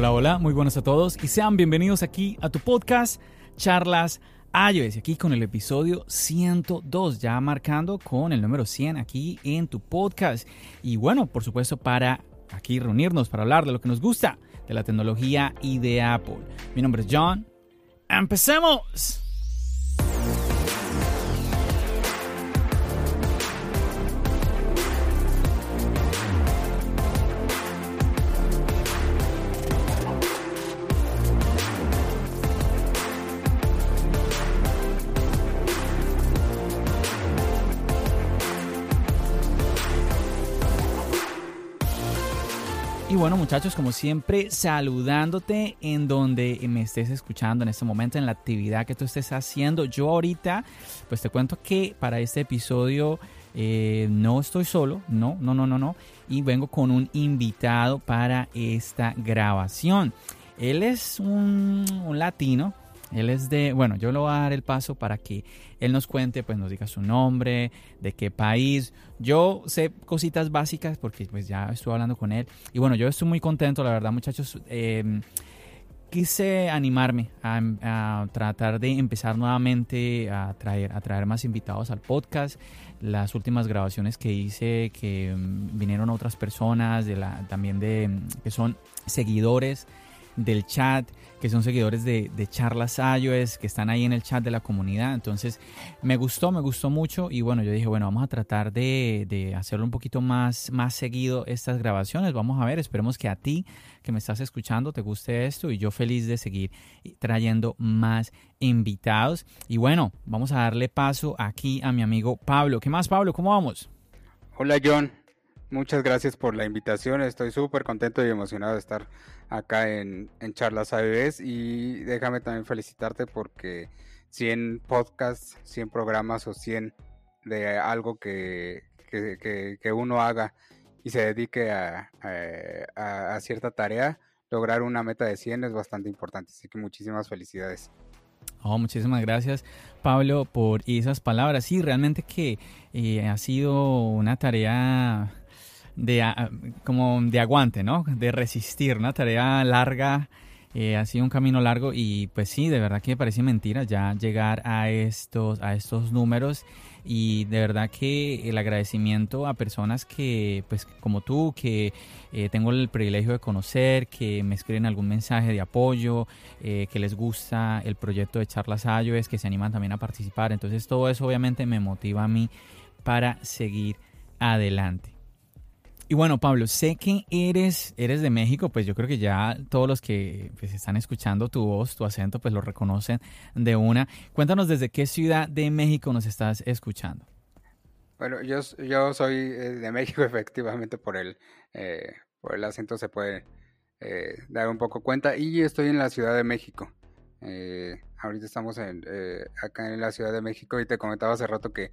Hola, hola, muy buenos a todos y sean bienvenidos aquí a tu podcast Charlas iOS. Aquí con el episodio 102, ya marcando con el número 100 aquí en tu podcast. Y bueno, por supuesto, para aquí reunirnos para hablar de lo que nos gusta de la tecnología y de Apple. Mi nombre es John. ¡Empecemos! Bueno muchachos, como siempre, saludándote en donde me estés escuchando en este momento, en la actividad que tú estés haciendo. Yo ahorita, pues te cuento que para este episodio eh, no estoy solo, no, no, no, no, no. Y vengo con un invitado para esta grabación. Él es un, un latino, él es de, bueno, yo le voy a dar el paso para que él nos cuente, pues nos diga su nombre, de qué país. Yo sé cositas básicas porque pues ya estuve hablando con él. Y bueno, yo estoy muy contento, la verdad, muchachos. Em, quise animarme a, tratar de empezar nuevamente a traer, a traer más invitados al podcast. Las últimas grabaciones que hice, que em, vinieron otras personas, de la, también de que son seguidores del chat, que son seguidores de, charlas iOS, que están ahí en el chat de la comunidad. Entonces me gustó, me gustó mucho y bueno, yo dije, bueno, vamos a tratar de, hacerlo un poquito más, más seguido estas grabaciones. Vamos a ver, esperemos que a ti que me estás escuchando te guste esto y yo feliz de seguir trayendo más invitados. Y bueno, vamos a darle paso aquí a mi amigo Pablo. ¿Qué más, Pablo? ¿Cómo vamos? Hola, John. Muchas gracias por la invitación. Estoy súper contento y emocionado de estar acá en, en Charlas ABS y déjame también felicitarte porque 100 podcasts, 100 programas o 100 de algo que, que, uno haga y se dedique a, a, cierta tarea, lograr una meta de 100 es bastante importante. Así que muchísimas felicidades. Oh, muchísimas gracias Pablo por esas palabras. Sí, realmente que eh, ha sido una tarea de, como de aguante, ¿no? De resistir, una tarea larga, eh, ha sido un camino largo y pues sí, de verdad que me parece mentira ya llegar a estos, a estos números y de verdad que el agradecimiento a personas que, pues como tú, que eh, tengo el privilegio de conocer, que me escriben algún mensaje de apoyo, eh, que les gusta el proyecto de Charlas es que se animan también a participar. Entonces todo eso obviamente me motiva a mí para seguir adelante. Y bueno, Pablo, sé que eres, eres de México, pues yo creo que ya todos los que pues, están escuchando tu voz, tu acento, pues lo reconocen de una. Cuéntanos desde qué ciudad de México nos estás escuchando. Bueno, yo, yo soy eh, de México, efectivamente, por el, eh, por el acento se puede eh, dar un poco cuenta. Y estoy en la Ciudad de México. Ahorita estamos en, acá en la Ciudad de México y te comentaba hace rato que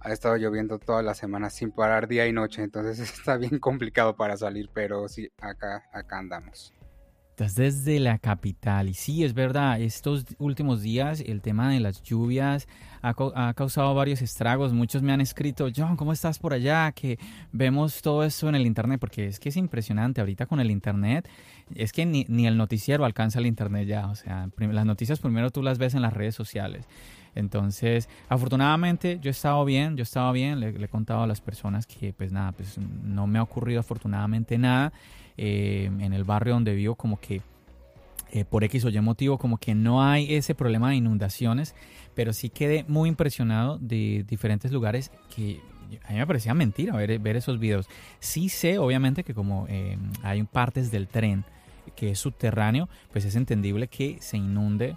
ha estado lloviendo toda la semana sin parar día y noche, entonces está bien complicado para salir, pero sí, acá, acá andamos. Desde la capital y sí, es verdad, estos últimos días el tema de las lluvias ha, ha, causado varios estragos. Muchos me han escrito, John, ¿cómo estás por allá? Que vemos todo eso en el Internet, porque es que es impresionante ahorita con el Internet. Es que ni, ni el noticiero alcanza el Internet ya, o sea, las noticias primero tú las ves en las redes sociales. Entonces, afortunadamente yo he estado bien, yo he estado bien, le, he contado a las personas que pues nada, pues no me ha ocurrido afortunadamente nada. Eh, en el barrio donde vivo como que eh, por X o Y motivo como que no hay ese problema de inundaciones, pero sí quedé muy impresionado de diferentes lugares que a mí me parecía mentira ver, ver esos videos. Sí sé, obviamente, que como eh, hay partes del tren que es subterráneo, pues es entendible que se inunde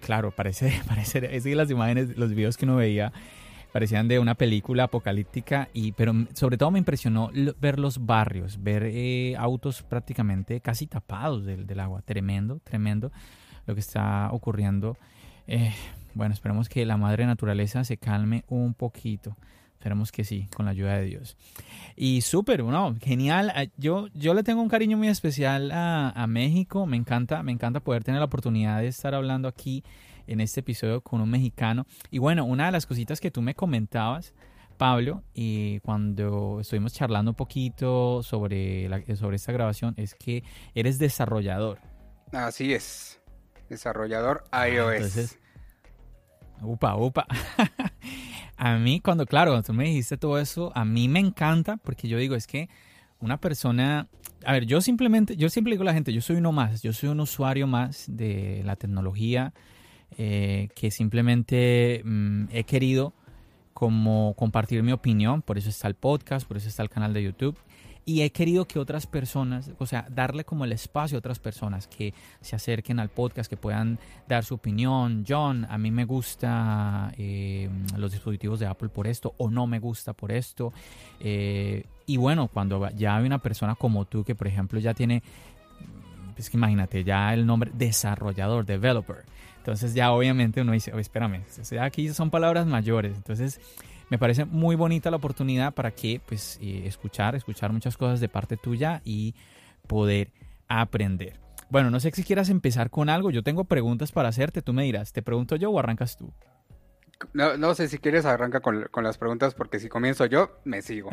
claro, parece, parece, es que las imágenes, los videos que uno veía, parecían de una película apocalíptica, y, pero sobre todo me impresionó ver los barrios, ver eh, autos prácticamente casi tapados del, del, agua. Tremendo, tremendo lo que está ocurriendo. Eh, bueno, esperemos que la madre naturaleza se calme un poquito. Esperemos que sí, con la ayuda de Dios. Y súper, bueno, genial. Ah, yo, yo le tengo un cariño muy especial a, a, México. Me encanta, me encanta poder tener la oportunidad de estar hablando aquí en este episodio con un mexicano. Y bueno, una de las cositas que tú me comentabas, Pablo, y cuando estuvimos charlando un poquito sobre, la, sobre esta grabación, es que eres desarrollador. Así es, desarrollador iOS. Ah, entonces, upa, upa. a mí, cuando, claro, tú me dijiste todo eso, a mí me encanta porque yo digo, es que una persona, a ver, yo simplemente, yo siempre digo a la gente, yo soy uno más, yo soy un usuario más de la tecnología eh, que simplemente mm, he querido como compartir mi opinión, por eso está el podcast, por eso está el canal de YouTube y he querido que otras personas, o sea, darle como el espacio a otras personas que se acerquen al podcast, que puedan dar su opinión. John, a mí me gusta eh, los dispositivos de Apple por esto o no me gusta por esto. Eh, y bueno, cuando ya hay una persona como tú que, por ejemplo, ya tiene, es que imagínate, ya el nombre desarrollador, developer. Entonces ya obviamente uno dice, oh, espérame, aquí son palabras mayores. Entonces me parece muy bonita la oportunidad para que pues eh, escuchar, escuchar muchas cosas de parte tuya y poder aprender. Bueno, no sé si quieras empezar con algo. Yo tengo preguntas para hacerte. Tú me dirás, ¿te pregunto yo o arrancas tú? No, no sé si quieres arranca con, las preguntas porque si comienzo yo, me sigo.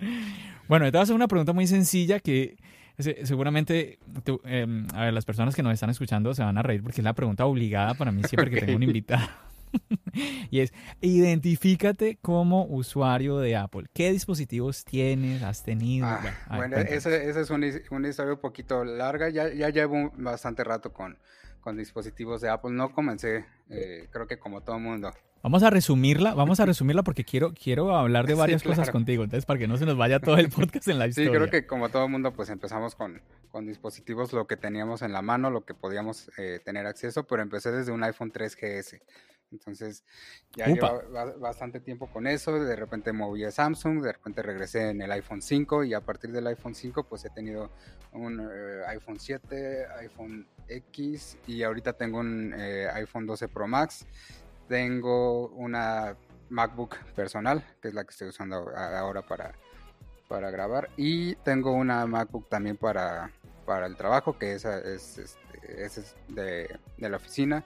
bueno, te voy a hacer una pregunta muy sencilla que seguramente em, a ver, las personas que nos están escuchando se van a reír porque es la pregunta obligada para mí siempre que tengo un invitado. y es, identifícate como usuario de Apple. ¿Qué dispositivos tienes? ¿Has tenido? Ah, bueno, esa es una, historia un poquito larga. Ya, ya llevo bastante rato con, con dispositivos de Apple. No comencé, eh, creo que como todo mundo. Vamos a resumirla, vamos a resumirla porque quiero, quiero hablar de varias cosas contigo, entonces para que no se nos vaya todo el podcast en la historia. Sí, creo que como todo mundo pues empezamos con, con dispositivos, lo que teníamos en la mano, lo que podíamos eh, tener acceso, pero empecé desde un iPhone 3GS. Entonces ya llevo bastante tiempo con eso, de repente moví a Samsung, de repente regresé en el iPhone 5 y a partir del iPhone 5 pues he tenido un eh, iPhone 7, iPhone X y ahorita tengo un eh, iPhone 12 Pro Max, tengo una MacBook personal, que es la que estoy usando ahora para, para grabar y tengo una MacBook también para, para el trabajo, que esa es, este, es de, de la oficina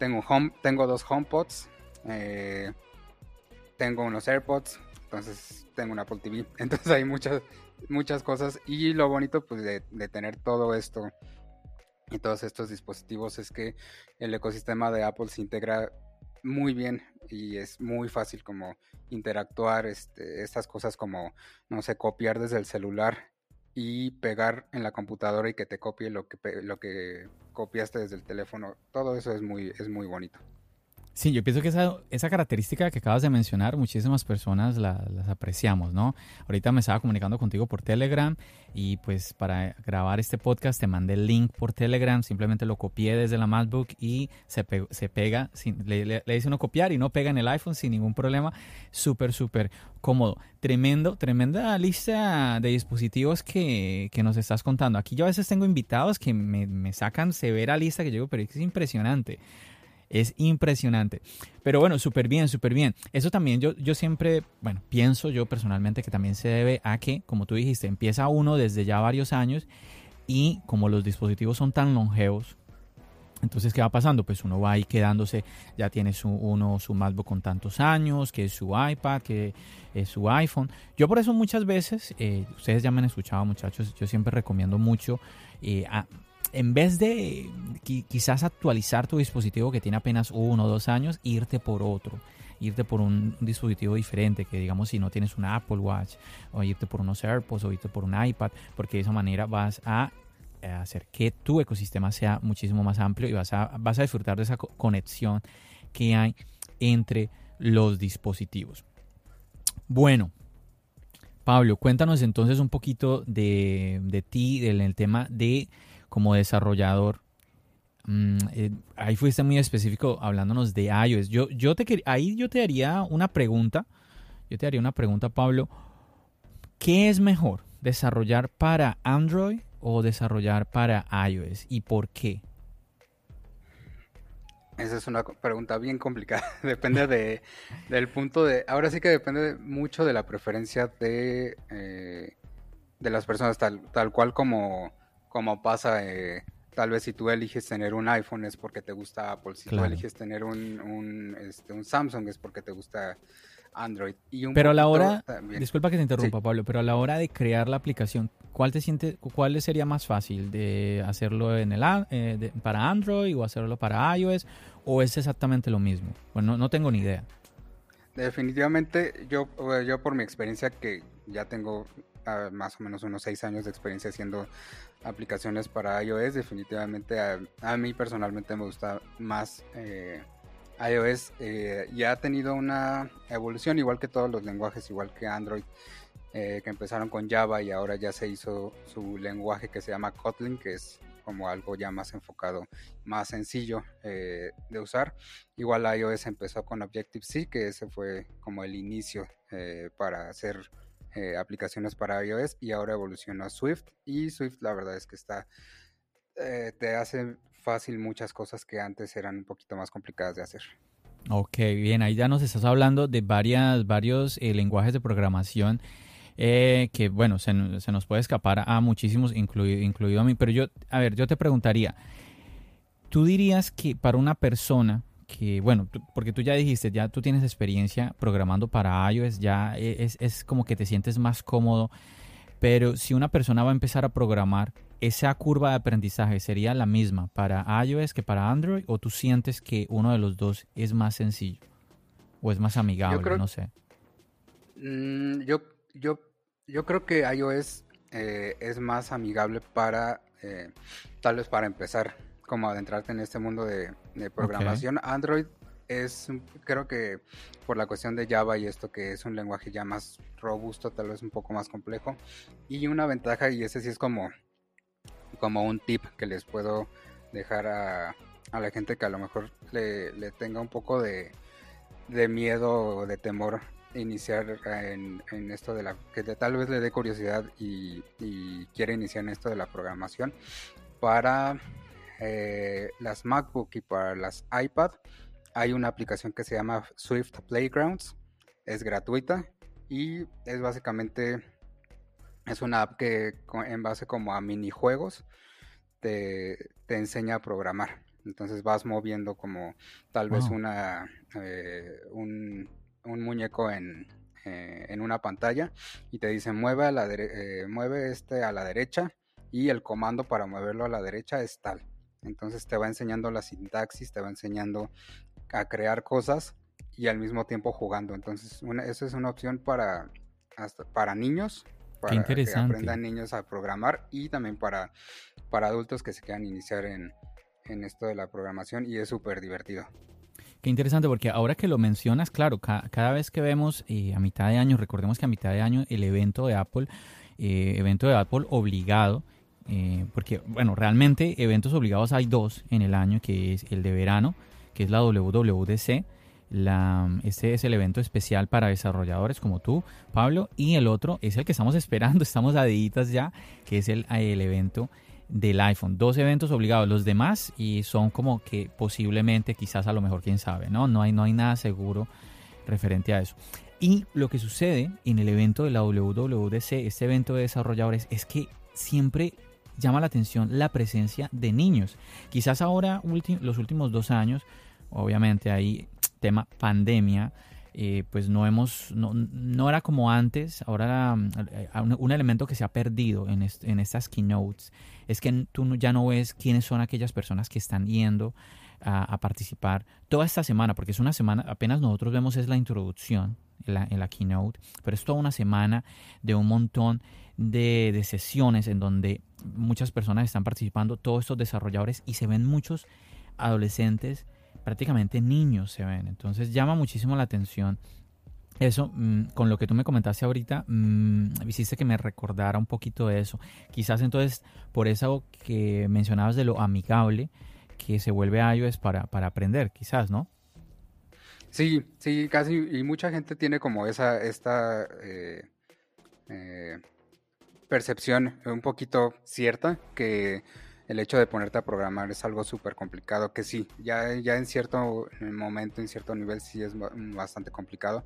tengo, home, tengo dos HomePods. Eh, tengo unos AirPods. Entonces tengo una Apple TV. Entonces hay muchas, muchas cosas. Y lo bonito pues de, tener todo esto y todos estos dispositivos es que el ecosistema de Apple se integra muy bien y es muy fácil como interactuar este, estas cosas como no sé copiar desde el celular y pegar en la computadora y que te copie lo que, lo que copiaste desde el teléfono. Todo eso es muy, es muy bonito. Sí, yo pienso que esa, esa característica que acabas de mencionar, muchísimas personas la, las apreciamos, ¿no? Ahorita me estaba comunicando contigo por Telegram y pues para grabar este podcast te mandé el link por Telegram, simplemente lo copié desde la MacBook y se, se pega, sin, le, le, dice uno copiar y no pega en el iPhone sin ningún problema, súper, súper cómodo. Tremendo, tremenda lista de dispositivos que, que, nos estás contando. Aquí yo a veces tengo invitados que me, me sacan severa lista que yo pero es impresionante. Es impresionante. Pero bueno, súper bien, súper bien. Eso también yo, yo siempre, bueno, pienso yo personalmente que también se debe a que, como tú dijiste, empieza uno desde ya varios años y como los dispositivos son tan longevos, entonces, ¿qué va pasando? Pues uno va ahí quedándose, ya tiene su, uno su MacBook con tantos años, que es su iPad, que es su iPhone. Yo por eso muchas veces, eh, ustedes ya me han escuchado muchachos, yo siempre recomiendo mucho eh, a, en vez de quizás actualizar tu dispositivo que tiene apenas uno o dos años, irte por otro irte por un dispositivo diferente, que digamos si no tienes una Apple Watch, o irte por unos AirPods, o irte por un iPad, porque de esa manera vas a hacer que tu ecosistema sea muchísimo más amplio y vas a, vas a disfrutar de esa conexión que hay entre los dispositivos. Bueno, Pablo, cuéntanos entonces un poquito de, de ti, del el tema de como desarrollador, mm, eh, ahí fuiste muy específico hablándonos de iOS. Yo, yo te ahí yo te haría una pregunta. Yo te haría una pregunta, Pablo. ¿Qué es mejor? ¿Desarrollar para Android o desarrollar para iOS? ¿Y por qué? Esa es una pregunta bien complicada. depende de, del punto de. Ahora sí que depende mucho de la preferencia de, eh, de las personas, tal, tal cual como, como pasa. Eh, tal vez si tú eliges tener un iPhone es porque te gusta Apple. Si tú eliges tener un, un, este, un Samsung es porque te gusta Android. pero a la hora, disculpa que te interrumpa Pablo, pero a la hora de crear la aplicación, ¿cuál te siente, cuál sería más fácil de hacerlo en el eh, para Android o hacerlo para iOS o es exactamente lo mismo? Bueno, no, tengo ni idea. Definitivamente, yo, eh, yo por mi experiencia que ya tengo más o menos unos seis años de experiencia haciendo aplicaciones para iOS, definitivamente a, mí personalmente me gusta más eh, iOS eh, ya ha tenido una evolución, igual que todos los lenguajes, igual que Android, eh, que empezaron con Java y ahora ya se hizo su lenguaje que se llama Kotlin, que es como algo ya más enfocado, más sencillo eh, de usar. Igual iOS empezó con Objective-C, que ese fue como el inicio para hacer aplicaciones para iOS y ahora evolucionó a Swift y Swift la verdad es que está te hace fácil muchas cosas que antes eran un poquito más complicadas de hacer. Ok, bien, ahí ya nos estás hablando de varias, varios eh, lenguajes de programación eh, que, bueno, se, nos puede escapar a muchísimos, incluido, incluido a mí. Pero yo, a ver, yo te preguntaría, ¿tú dirías que para una persona que, bueno, porque tú ya dijiste, ya tú tienes experiencia programando para iOS, ya e, es, es como que te sientes más cómodo, pero si una persona va a empezar a programar, ¿esa curva de aprendizaje sería la misma para iOS que para Android o tú sientes que uno de los dos es más sencillo o es más amigable? no sé. Mm, yo, yo, yo creo que iOS eh, es más amigable para, eh, tal vez para empezar, como adentrarte en este mundo de, programación. Android es, creo que por la cuestión de Java y esto que es un lenguaje ya más robusto, tal vez un poco más complejo. Y una ventaja, y ese sí es como como un tip que les puedo dejar a, la gente que a lo mejor le, tenga un poco de, miedo o de temor iniciar en, esto de la que tal vez le dé curiosidad y, quiere iniciar en esto de la programación para eh, las MacBook y para las iPad hay una aplicación que se llama Swift Playgrounds es gratuita y es básicamente es una app que en base como a minijuegos te, te enseña a programar. Entonces vas moviendo como tal vez una eh, un, muñeco en, eh, en, una pantalla y te dice mueve a la eh, mueve este a la derecha y el comando para moverlo a la derecha es tal. Entonces te va enseñando la sintaxis, te va enseñando a crear cosas y al mismo tiempo jugando. Entonces una, esa es una opción para hasta para niños para que aprendan niños a programar y también para, para adultos que se quieran iniciar en, esto de la programación y es súper divertido. Qué interesante, porque ahora que lo mencionas, claro, cada vez que vemos eh, a mitad de año, recordemos que a mitad de año el evento de Apple, eh, evento de Apple obligado, eh, porque, bueno, realmente eventos obligados hay dos en el año, que es el de verano, que es la WWDC, este es el evento especial para desarrolladores como tú, Pablo, y el otro es el que estamos esperando, estamos a ya, que es el, el evento del iPhone. Dos eventos obligados, los demás y son como que posiblemente, quizás a lo mejor, quién sabe, ¿no? No hay, no hay nada seguro referente a eso. Y lo que sucede en el evento de la WWDC, este evento de desarrolladores, es que siempre llama la atención la presencia de niños. Quizás ahora, los últimos dos años, obviamente hay tema pandemia, eh, pues no hemos, no, no, era como antes, ahora eh, un, elemento que se ha perdido en, en, estas keynotes es que tú ya no ves quiénes son aquellas personas que están yendo a, participar toda esta semana, porque es una semana, apenas nosotros vemos es la introducción en la, en la keynote, pero es toda una semana de un montón de, sesiones en donde muchas personas están participando, todos estos desarrolladores y se ven muchos adolescentes prácticamente niños se ven. Entonces llama muchísimo la atención. Eso, mm, con lo que tú me comentaste ahorita, mmm, hiciste que me recordara un poquito de eso. Quizás entonces, por eso que mencionabas de lo amigable, que se vuelve iOS para, para aprender, quizás, ¿no? Sí, sí, casi, y mucha gente tiene como esa, esta eh, eh, percepción un poquito cierta que el hecho de ponerte a programar es algo súper complicado, que sí, ya, ya en cierto momento, en cierto nivel sí es bastante complicado,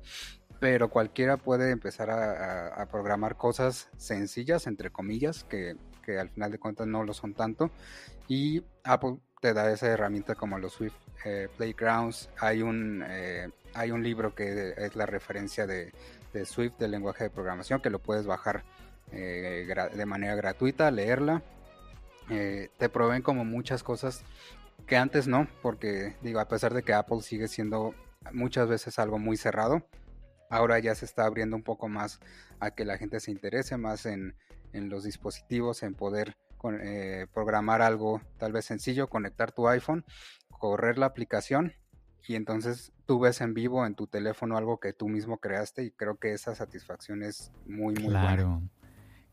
pero cualquiera puede empezar a, programar cosas sencillas, entre comillas, que, al final de cuentas no lo son tanto, y Apple te da esa herramienta como los Swift eh, Playgrounds, hay un, eh, hay un libro que es la referencia de, de Swift, del lenguaje de programación, que lo puedes bajar eh, de manera gratuita, leerla. Eh, te proveen como muchas cosas que antes no, porque digo, a pesar de que Apple sigue siendo muchas veces algo muy cerrado, ahora ya se está abriendo un poco más a que la gente se interese más en, los dispositivos, en poder eh, programar algo tal vez sencillo, conectar tu iPhone, correr la aplicación y entonces tú ves en vivo en tu teléfono algo que tú mismo creaste y creo que esa satisfacción es muy, muy claro.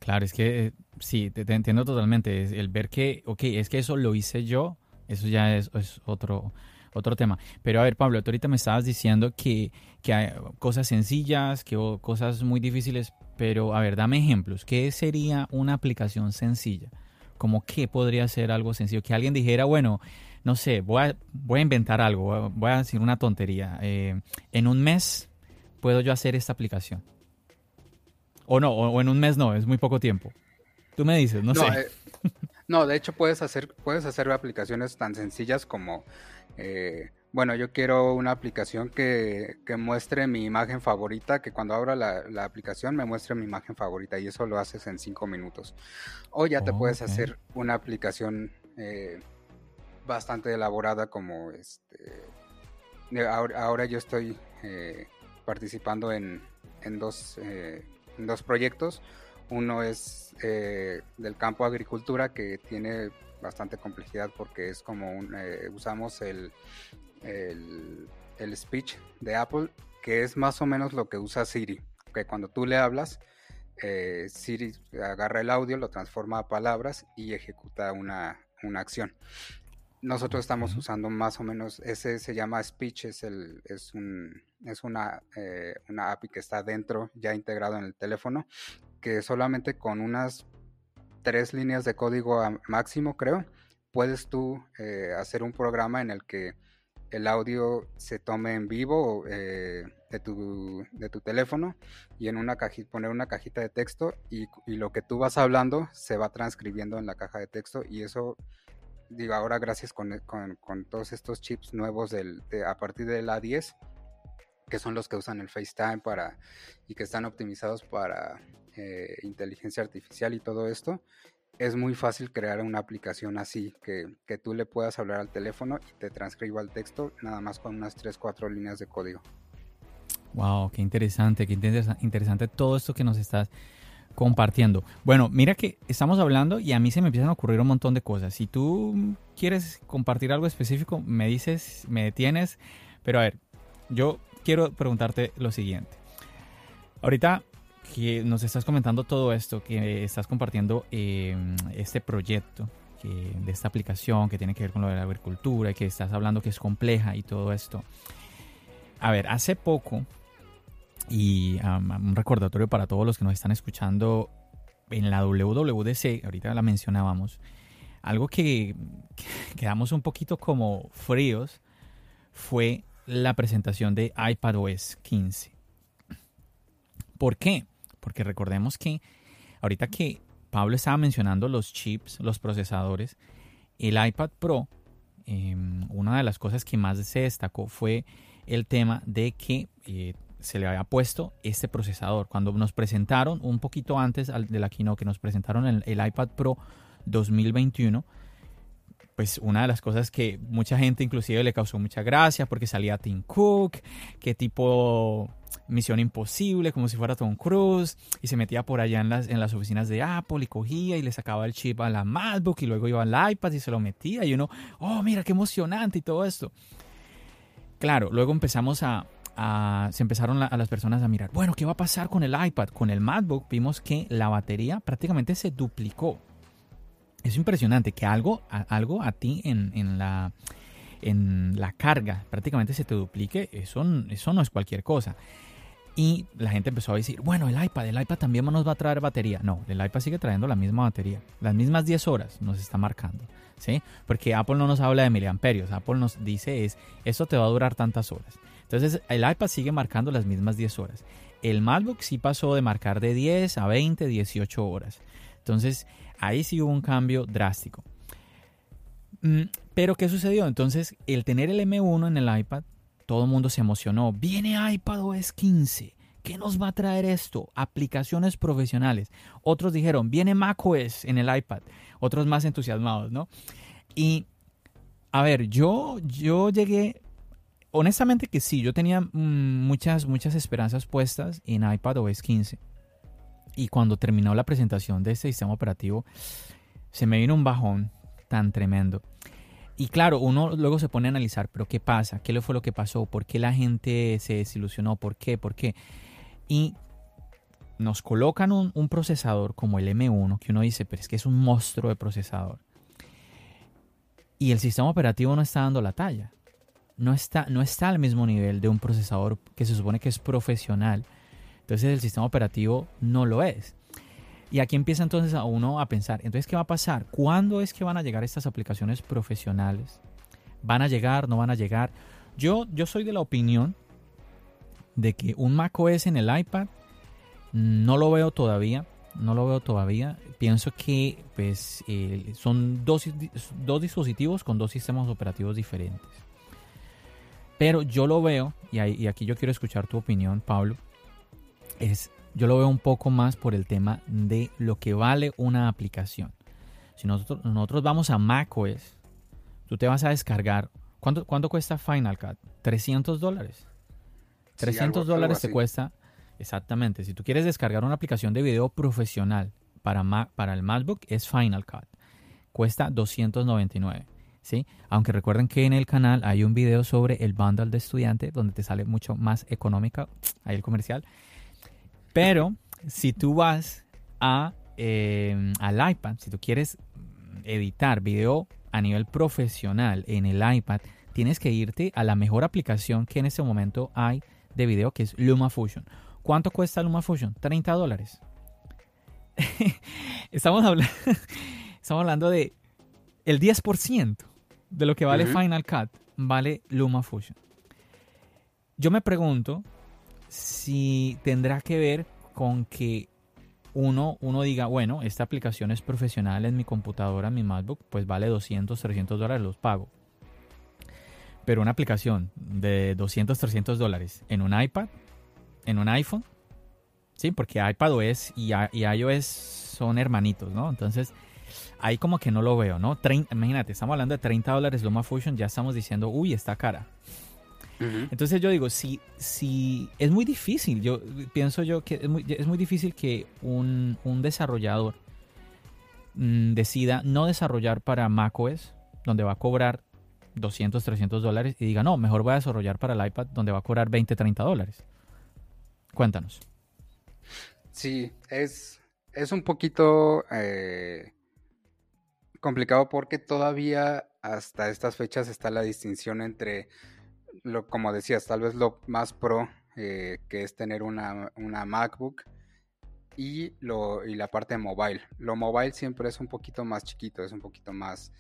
Claro, es que eh, sí, te, entiendo totalmente. el ver que, ok, es que eso lo hice yo, eso ya es, otro, otro tema. Pero a ver, Pablo, tú ahorita me estabas diciendo que, que hay cosas sencillas, que cosas muy difíciles, pero a ver, dame ejemplos. ¿Qué sería una aplicación sencilla? Como qué podría ser algo sencillo? Que alguien dijera, bueno, no sé, voy a, voy a inventar algo, voy a decir una tontería. Eh, en un mes puedo yo hacer esta aplicación. O no, o, en un mes no, es muy poco tiempo. Tú me dices, no, sé. Eh, no, de hecho puedes hacer, puedes hacer aplicaciones tan sencillas como, eh, bueno, yo quiero una aplicación que, muestre mi imagen favorita, que cuando abra la, aplicación me muestre mi imagen favorita y eso lo haces en cinco minutos. O ya te puedes hacer una aplicación eh, bastante elaborada como este... Ahora, yo estoy participando en, en dos dos proyectos. Uno es eh, del campo agricultura que tiene bastante complejidad porque es como un, eh, usamos el, el, speech de Apple que es más o menos lo que usa Siri. Que cuando tú le hablas, eh, Siri agarra el audio, lo transforma a palabras y ejecuta una, una acción. Nosotros estamos usando más o menos, ese se llama Speech, es, el, es, un, es una, eh, una API que está dentro, ya integrado en el teléfono, que solamente con unas tres líneas de código máximo, creo, puedes tú eh, hacer un programa en el que el audio se tome en vivo eh, de, tu, de, tu, teléfono y en una cajita, poner una cajita de texto y, y, lo que tú vas hablando se va transcribiendo en la caja de texto y eso digo, ahora gracias con, todos estos chips nuevos del, a partir del A10, que son los que usan el FaceTime para, y que están optimizados para eh, inteligencia artificial y todo esto, es muy fácil crear una aplicación así, que, que, tú le puedas hablar al teléfono y te transcriba el texto nada más con unas 3, 4 líneas de código. Wow, qué interesante, qué interesante todo esto que nos estás compartiendo. Bueno, mira que estamos hablando y a mí se me empiezan a ocurrir un montón de cosas. Si tú quieres compartir algo específico, me dices, me detienes. Pero a ver, yo quiero preguntarte lo siguiente. Ahorita que nos estás comentando todo esto, que estás compartiendo eh, este proyecto de esta aplicación que tiene que ver con lo de la agricultura y que estás hablando que es compleja y todo esto. A ver, hace poco y un recordatorio para todos los que nos están escuchando en la WWDC, ahorita la mencionábamos, algo que, quedamos un poquito como fríos fue la presentación de iPadOS 15. ¿Por qué? Porque recordemos que ahorita que Pablo estaba mencionando los chips, los procesadores, el iPad Pro, em, una de las cosas que más se destacó fue el tema de que eh, se le había puesto este procesador. Cuando nos presentaron, un poquito antes de la keynote, que nos presentaron el, el iPad Pro 2021, pues una de las cosas que mucha gente inclusive le causó mucha gracia porque salía Tim Cook, que tipo Misión Imposible, como si fuera Tom Cruise, y se metía por allá en las, en las oficinas de Apple y cogía y le sacaba el chip a la MacBook y luego iba al iPad y se lo metía y uno, oh, mira qué emocionante y todo esto. Claro, luego empezamos a, se empezaron a las personas a mirar, bueno, ¿qué va a pasar con el iPad? Con el MacBook vimos que la batería prácticamente se duplicó. es impresionante que algo, algo a ti en, la, en la carga prácticamente se te duplique. Eso, eso no es cualquier cosa. Y la gente empezó a decir, bueno, el iPad, el iPad también nos va a traer batería. No, el iPad sigue trayendo la misma batería. Las mismas 10 horas nos está marcando. ¿Sí? Porque Apple no nos habla de miliamperios. Apple nos dice es, esto te va a durar tantas horas. Entonces el iPad sigue marcando las mismas 10 horas. El MacBook sí pasó de marcar de 10 a 20, 18 horas. Entonces ahí sí hubo un cambio drástico. Mm, pero ¿qué sucedió? Entonces el tener el M1 en el iPad todo el mundo se emocionó. Viene iPadOS 15. ¿Qué nos va a traer esto? Aplicaciones profesionales. Otros dijeron, viene macOS en el iPad. Otros más entusiasmados, ¿no? Y, a ver, yo, yo llegué, honestamente que sí, yo tenía mm, muchas, muchas esperanzas puestas en iPadOS 15. Y cuando terminó la presentación de este sistema operativo, se me vino un bajón tan tremendo. Y claro, uno luego se pone a analizar, pero ¿qué pasa? ¿Qué fue lo que pasó? ¿Por qué la gente se desilusionó? ¿Por qué? ¿Por qué? Y nos colocan un, procesador como el M1, que uno dice, pero es que es un monstruo de procesador. Y el sistema operativo no está dando la talla. No está, no está al mismo nivel de un procesador que se supone que es profesional. Entonces el sistema operativo no lo es. Y aquí empieza entonces a uno a pensar, entonces, ¿qué va a pasar? ¿Cuándo es que van a llegar estas aplicaciones profesionales? ¿Van a llegar? ¿No van a llegar? Yo, yo soy de la opinión de que un macOS en el iPad no lo veo todavía. No lo veo todavía. Pienso que pues, eh, son dos, dos dispositivos con dos sistemas operativos diferentes. Pero yo lo veo, y, y aquí yo quiero escuchar tu opinión, Pablo, es yo lo veo un poco más por el tema de lo que vale una aplicación. Si nosotros, nosotros vamos a macOS, tú te vas a descargar. ¿Cuánto, cuánto cuesta Final Cut? 300 dólares. 300 dólares te cuesta. Exactamente. Si tú quieres descargar una aplicación de video profesional para, para el MacBook, es Final Cut. Cuesta 299. ¿Sí? Aunque recuerden que en el canal hay un video sobre el bundle de estudiante donde te sale mucho más económica. Ahí el comercial. Pero si tú vas a, eh, al iPad, si tú quieres editar video a nivel profesional en el iPad, tienes que irte a la mejor aplicación que en este momento hay de video, que es LumaFusion. ¿Cuánto cuesta LumaFusion? 30 dólares. estamos, hablando, estamos hablando de el 10% de lo que vale Final Cut, vale LumaFusion. Yo me pregunto si tendrá que ver con que uno, uno diga, bueno, esta aplicación es profesional en mi computadora, en mi MacBook, pues vale 200, 300 dólares, los pago. Pero una aplicación de 200, 300 dólares en un iPad, en un iPhone, sí, porque iPadOS y, y iOS son hermanitos, ¿no? Entonces, ahí como que no lo veo, ¿no? imagínate, estamos hablando de 30 dólares LumaFusion, ya estamos diciendo, uy, está cara. Entonces yo digo, si, si es muy difícil, yo pienso yo que es muy, es muy difícil que un, desarrollador mm, decida no desarrollar para macOS, donde va a cobrar 200, 300 dólares, y diga, no, mejor voy a desarrollar para el iPad, donde va a cobrar 20, 30 dólares. Cuéntanos. Sí, es, es un poquito eh, complicado porque todavía hasta estas fechas está la distinción entre lo, como decías, tal vez lo más pro eh, que es tener una, MacBook y, lo, y la parte mobile. Lo mobile siempre es un poquito más chiquito, es un poquito más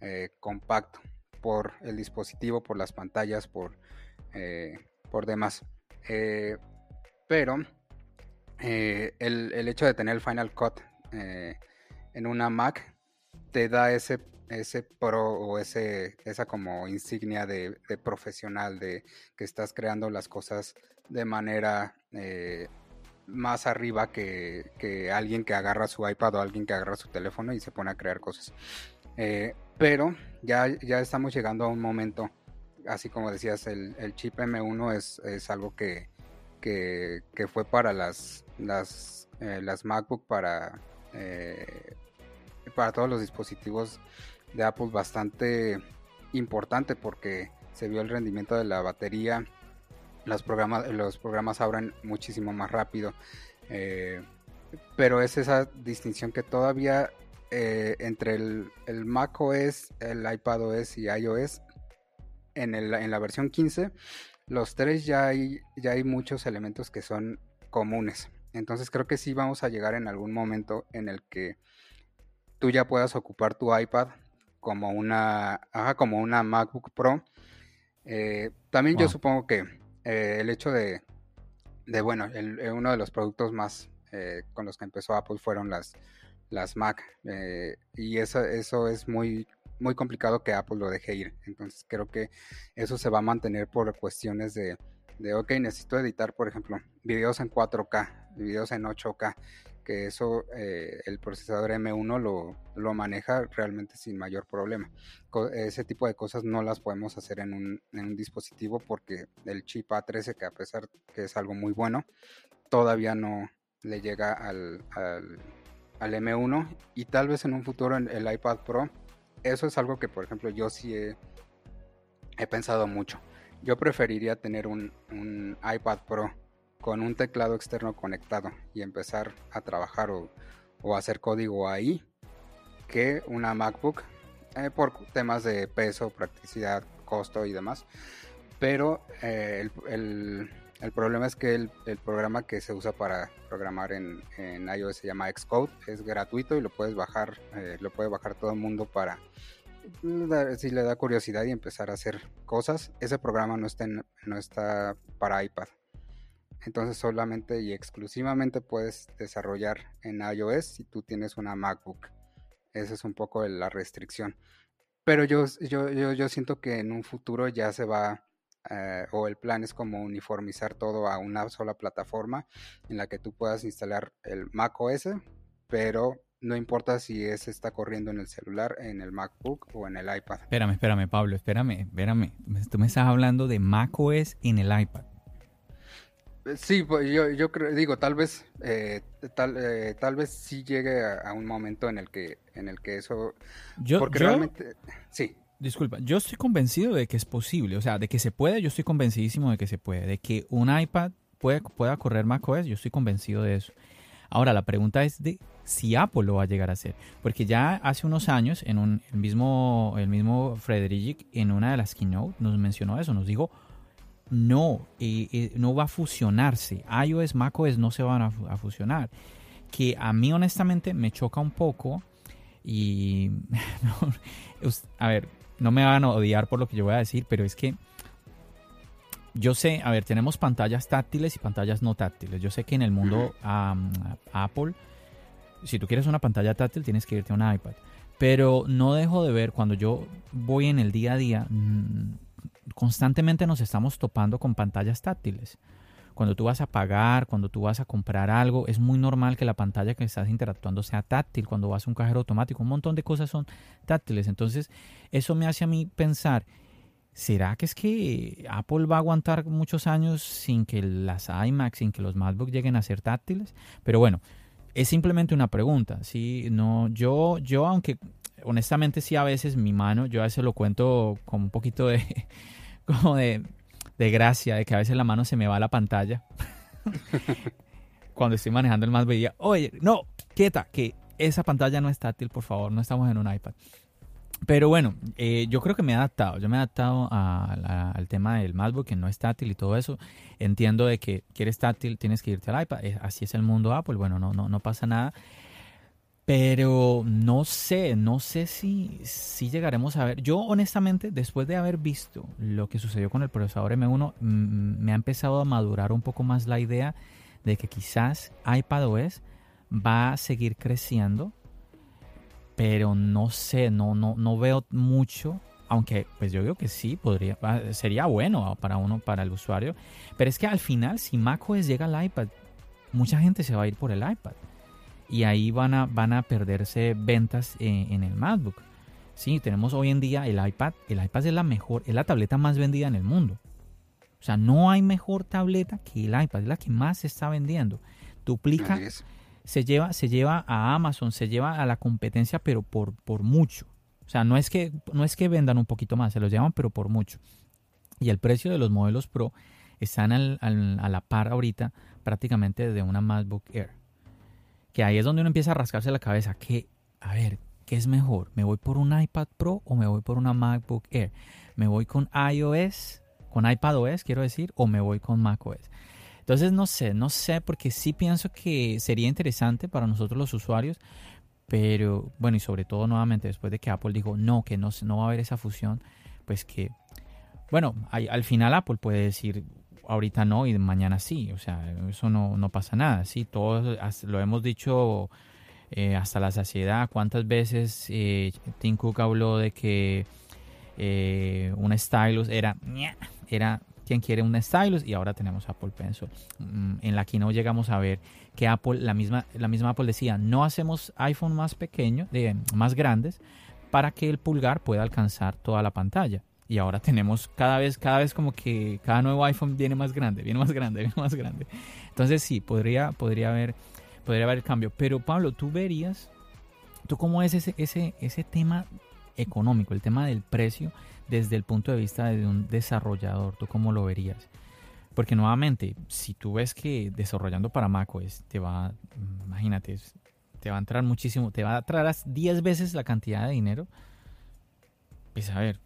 eh, compacto por el dispositivo, por las pantallas, por, eh, por demás. pero el, el, hecho de tener el Final Cut en una Mac te da ese ese pro o ese, esa como insignia de, profesional, de que estás creando las cosas de manera eh, más arriba que, alguien que agarra su iPad o alguien que agarra su teléfono y se pone a crear cosas. Eh, pero ya, ya estamos llegando a un momento, así como decías, el, chip M1 es, algo que, que, fue para las, las, eh, las MacBook, para, para todos los dispositivos de Apple bastante importante porque se vio el rendimiento de la batería, los programas, los programas muchísimo más rápido, eh, pero es esa distinción que todavía eh, entre el, el Mac OS, el iPad OS y iOS, en, el, en la versión 15, los tres ya hay, ya hay muchos elementos que son comunes. Entonces creo que sí vamos a llegar en algún momento en el que tú ya puedas ocupar tu iPad como una, como una MacBook Pro. Eh, también yo supongo que eh, el hecho de, de bueno, el, eh, uno de los productos más con los que empezó Apple fueron las, las Mac. y eso, eso es muy, muy complicado que Apple lo deje ir. Entonces creo que eso se va a mantener por cuestiones de, de ok, necesito editar, por ejemplo, videos en 4K, videos en 8K que eso eh, el procesador M1 lo, lo, maneja realmente sin mayor problema. ese tipo de cosas no las podemos hacer en un, en un, dispositivo porque el chip A13, que a pesar que es algo muy bueno, todavía no le llega al, al, al M1 y tal vez en un futuro en el iPad Pro, eso es algo que por ejemplo yo sí he, he pensado mucho. Yo preferiría tener un, un iPad Pro con un teclado externo conectado y empezar a trabajar o, hacer código ahí que una MacBook eh, por temas de peso, practicidad, costo y demás. Pero eh, el, problema es que el, programa que se usa para programar en, iOS se llama Xcode, es gratuito y lo puedes bajar, eh, lo puede bajar todo el mundo para si le da curiosidad y empezar a hacer cosas. Ese programa no está, no está para iPad. Entonces solamente y exclusivamente puedes desarrollar en iOS si tú tienes una MacBook. Esa es un poco la restricción. Pero yo, yo, yo, siento que en un futuro ya se va, eh, o el plan es como uniformizar todo a una sola plataforma en la que tú puedas instalar el macOS, pero no importa si ese está corriendo en el celular, en el MacBook o en el iPad. Espérame, espérame, Pablo, espérame, espérame. Tú me estás hablando de macOS en el iPad. Sí, pues yo, yo creo, digo, tal vez, eh, tal, eh, tal vez sí llegue a, un momento en el que, en el que eso, yo, porque realmente, sí. Disculpa, yo estoy convencido de que es posible, o sea, de que se puede, yo estoy convencidísimo de que se puede, de que un iPad puede, pueda correr macOS, yo estoy convencido de eso. Ahora, la pregunta es de si Apple lo va a llegar a hacer, porque ya hace unos años, en un, el mismo, el mismo Frederick, en una de las keynote, nos mencionó eso, nos dijo, no, eh, eh, no va a fusionarse. iOS, macOS no se van a, fusionar. Que a mí honestamente me choca un poco y... a ver, no me van a odiar por lo que yo voy a decir, pero es que yo sé, a ver, tenemos pantallas táctiles y pantallas no táctiles. Yo sé que en el mundo Apple, si tú quieres una pantalla táctil, tienes que irte a un iPad. Pero no dejo de ver cuando yo voy en el día a día, mm, constantemente nos estamos topando con pantallas táctiles. Cuando tú vas a pagar, cuando tú vas a comprar algo, es muy normal que la pantalla que estás interactuando sea táctil. Cuando vas a un cajero automático, un montón de cosas son táctiles. Entonces, eso me hace a mí pensar, ¿será que es que Apple va a aguantar muchos años sin que las iMac, sin que los MacBook lleguen a ser táctiles? Pero bueno, es simplemente una pregunta. ¿sí? No, yo, yo, aunque honestamente sí a veces mi mano, yo a veces lo cuento con un poquito de como de, gracia, de que a veces la mano se me va a la pantalla. Cuando estoy manejando el más oye, no, quieta, que esa pantalla no es táctil, por favor, no estamos en un iPad. Pero bueno, eh, yo creo que me he adaptado. Yo me he adaptado al tema del MacBook, que no es táctil y todo eso. Entiendo de que quieres táctil, tienes que irte al iPad. Así es el mundo Apple. Bueno, no, no, no pasa nada. Pero no sé, no sé si, si llegaremos a ver. Yo honestamente, después de haber visto lo que sucedió con el procesador M1, me ha empezado a madurar un poco más la idea de que quizás iPadOS va a seguir creciendo, pero no sé, no, no, no veo mucho. Aunque, pues yo digo que sí, podría, sería bueno para uno, para el usuario. Pero es que al final, si macOS llega al iPad, mucha gente se va a ir por el iPad y ahí van a, van a perderse ventas en, el MacBook. Sí, tenemos hoy en día el iPad. El iPad es la mejor, es la tableta más vendida en el mundo. O sea, no hay mejor tableta que el iPad, es la que más se está vendiendo. Duplica, se lleva, se lleva a Amazon, se lleva a la competencia, pero por, por mucho. O sea, no es, que, no es que vendan un poquito más, se los llevan, pero por mucho. Y el precio de los modelos Pro están a la par ahorita prácticamente de una MacBook Air que ahí es donde uno empieza a rascarse la cabeza. ¿Qué, a ver, ¿qué es mejor? ¿Me voy por un iPad Pro o me voy por una MacBook Air? ¿Me voy con iOS, con iPadOS, quiero decir, o me voy con macOS? Entonces no sé, no sé, porque sí pienso que sería interesante para nosotros los usuarios, pero bueno, y sobre todo nuevamente después de que Apple dijo no, que no, no va a haber esa fusión, pues que, bueno, al final Apple puede decir ahorita no y mañana sí, o sea, eso no, no pasa nada, sí, todos lo hemos dicho eh, hasta la saciedad. ¿Cuántas veces eh, Tim Cook habló de que eh, un stylus era, era quien quiere un stylus y ahora tenemos Apple Pencil. Mm, en la que no llegamos a ver que Apple, la misma, la misma Apple decía, no hacemos iPhone más pequeños, más grandes, para que el pulgar pueda alcanzar toda la pantalla. Y ahora tenemos cada vez, cada vez como que cada nuevo iPhone viene más grande, viene más grande, viene más grande. Entonces sí, podría, podría haber podría haber cambio. Pero Pablo, tú verías, ¿tú cómo es ese, ese, ese tema económico, el tema del precio desde el punto de vista de un desarrollador? ¿Tú cómo lo verías? Porque nuevamente, si tú ves que desarrollando para macOS te va, imagínate, te va a entrar muchísimo, te va a traer 10 veces la cantidad de dinero, pues a ver,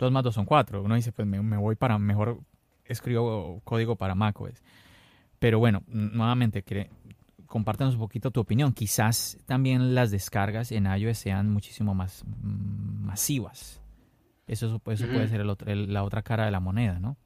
2 más 2 son 4. Uno dice, pues me, me voy para, mejor escribo código para macOS. Pero bueno, nuevamente, compártenos un poquito tu opinión. Quizás también las descargas en iOS sean muchísimo más mm, masivas. Eso, eso puede ser la otra cara de la moneda, ¿no?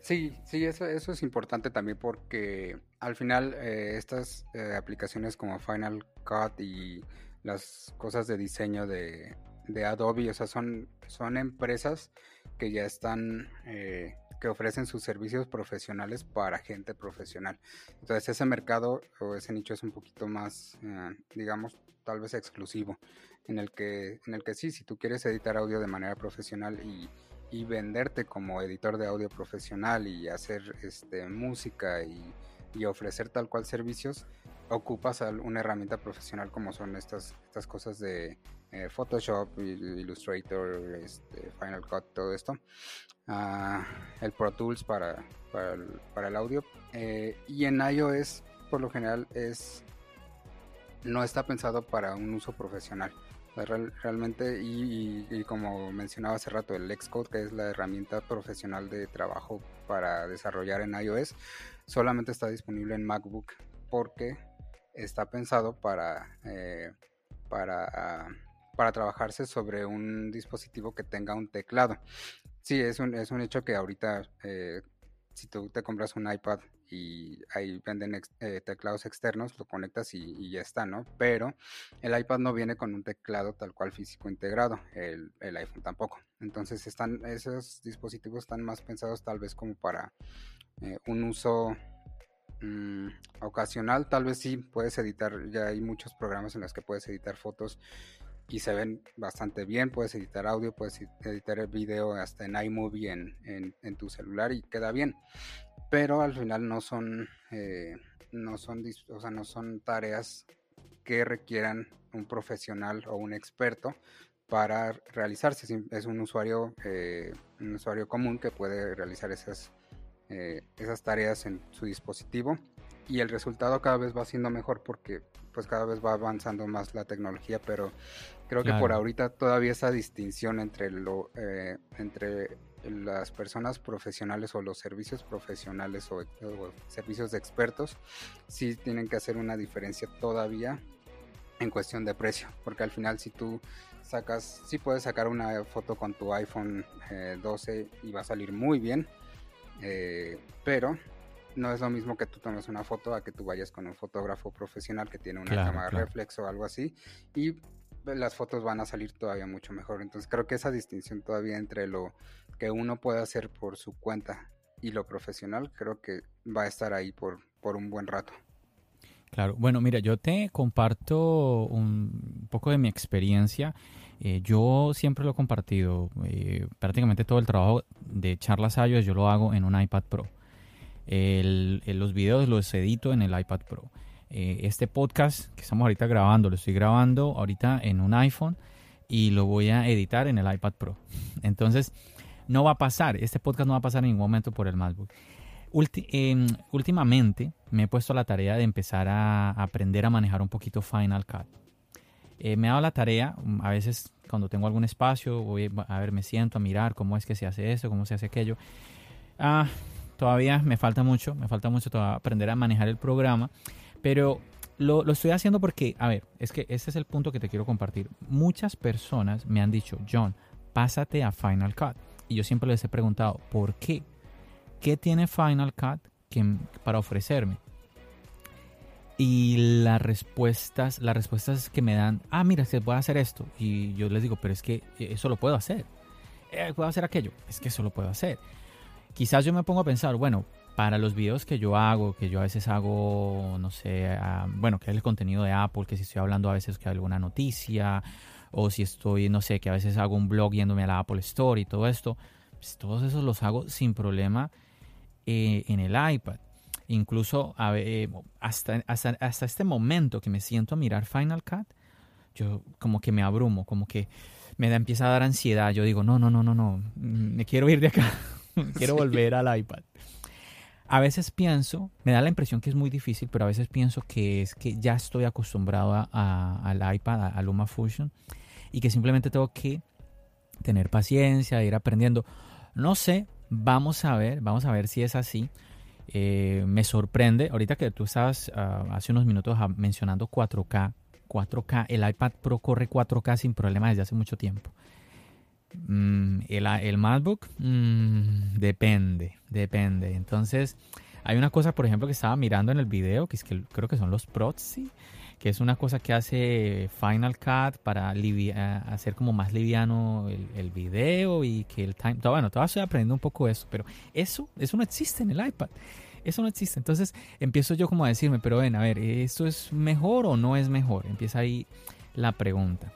Sí, sí, eso, eso es importante también porque al final eh, estas eh, aplicaciones como Final Cut y las cosas de diseño de, Adobe, o sea, son, son empresas que ya están eh, que ofrecen sus servicios profesionales para gente profesional. Entonces ese mercado o ese nicho es un poquito más, eh, digamos, tal vez exclusivo, en el que, en el que sí, si tú quieres editar audio de manera profesional y, y venderte como editor de audio profesional y hacer este, música y, y ofrecer tal cual servicios, ocupas una herramienta profesional como son estas, estas cosas de eh, Photoshop, Illustrator, este, Final Cut, todo esto. Ah, el Pro Tools para, para, el, audio. Eh, y en iOS, por lo general, es no está pensado para un uso profesional. realmente, y, como mencionaba hace rato, el Xcode, que es la herramienta profesional de trabajo para desarrollar en iOS, solamente está disponible en MacBook porque está pensado para, eh, para, para trabajarse sobre un dispositivo que tenga un teclado. Sí, es un, es un hecho que ahorita eh, si tú te compras un iPad y ahí venden eh, teclados externos, lo conectas y, ya está, ¿no? Pero el iPad no viene con un teclado tal cual físico integrado, el, iPhone tampoco. Entonces están, esos dispositivos están más pensados tal vez como para un uso Mm, ocasional, tal vez sí puedes editar, ya hay muchos programas en los que puedes editar fotos y se ven bastante bien, puedes editar audio, puedes editar el video hasta en iMovie en, en, tu celular y queda bien, pero al final no son, eh, no son, o sea, no son tareas que requieran un profesional o un experto para realizarse. Es un usuario, eh, un usuario común que puede realizar esas eh, esas tareas en su dispositivo y el resultado cada vez va siendo mejor porque pues cada vez va avanzando más la tecnología pero creo que por ahorita todavía esa distinción entre lo eh, entre las personas profesionales o los servicios profesionales o, servicios de expertos sí tienen que hacer una diferencia todavía en cuestión de precio porque al final si tú sacas sí puedes sacar una foto con tu iPhone 12 eh, y va a salir muy bien eh, pero no es lo mismo que tú tomes una foto a que tú vayas con un fotógrafo profesional que tiene una cámara reflex o algo así y las fotos van a salir todavía mucho mejor. Entonces creo que esa distinción todavía entre lo que uno puede hacer por su cuenta y lo profesional creo que va a estar ahí por, por un buen rato. Claro, bueno, mira, yo te comparto un poco de mi experiencia eh, yo siempre lo he compartido. Eh, prácticamente todo el trabajo de charlas iOS yo lo hago en un iPad Pro. los videos los edito en el iPad Pro. Eh, este podcast que estamos ahorita grabando, lo estoy grabando ahorita en un iPhone y lo voy a editar en el iPad Pro. Entonces, no va a pasar, este podcast no va a pasar en ningún momento por el MacBook. Em, últimamente me he puesto la tarea de empezar a aprender a manejar un poquito Final Cut. Eh, me ha dado la tarea, mm, a veces cuando tengo algún espacio, voy a ver, me siento a mirar cómo es que se hace eso, cómo se hace aquello. Ah, todavía me falta mucho, me falta mucho todavía aprender a manejar el programa, pero lo, estoy haciendo porque, a ver, es que este es el punto que te quiero compartir. Muchas personas me han dicho, John, pásate a Final Cut. Y yo siempre les he preguntado, ¿por qué? ¿Qué tiene Final Cut que, para ofrecerme? Y las respuestas, las respuestas que me dan, ah, mira, se puede hacer esto. Y yo les digo, pero es que eso lo puedo hacer. Eh, puedo hacer aquello. Es que eso lo puedo hacer. Quizás yo me pongo a pensar, bueno, para los videos que yo hago, que yo a veces hago, no sé, bueno, que es el contenido de Apple, que si estoy hablando a veces que hay alguna noticia, o si estoy, no sé, que a veces hago un blog yéndome a la Apple Store y todo esto, pues todos esos los hago sin problema eh, en el iPad. Incluso eh, hasta, hasta, este momento que me siento a mirar Final Cut, yo como que me abrumo, como que me da, empieza a dar ansiedad. Yo digo, no, no, no, no, no, me quiero ir de acá, quiero volver al iPad. A veces pienso, me da la impresión que es muy difícil, pero a veces pienso que es que ya estoy acostumbrado a, al iPad, a, a Fusion, y que simplemente tengo que tener paciencia, ir aprendiendo. No sé, vamos a ver, vamos a ver si es así. Eh, me sorprende, ahorita que tú estabas ah, hace unos minutos ah, mencionando 4K, 4K, el iPad Pro corre 4K sin problema desde hace mucho tiempo. Mm, el, el, MacBook, mm, depende, depende. Entonces, hay una cosa, por ejemplo, que estaba mirando en el video, que es que creo que son los Proxy, que es una cosa que hace Final Cut para hacer como más liviano el, video y que el time... Bueno, todavía estoy aprendiendo un poco eso, pero eso, eso no existe en el iPad. Eso no existe. Entonces empiezo yo como a decirme, pero ven, a ver, ¿esto es mejor o no es mejor? Empieza ahí la pregunta.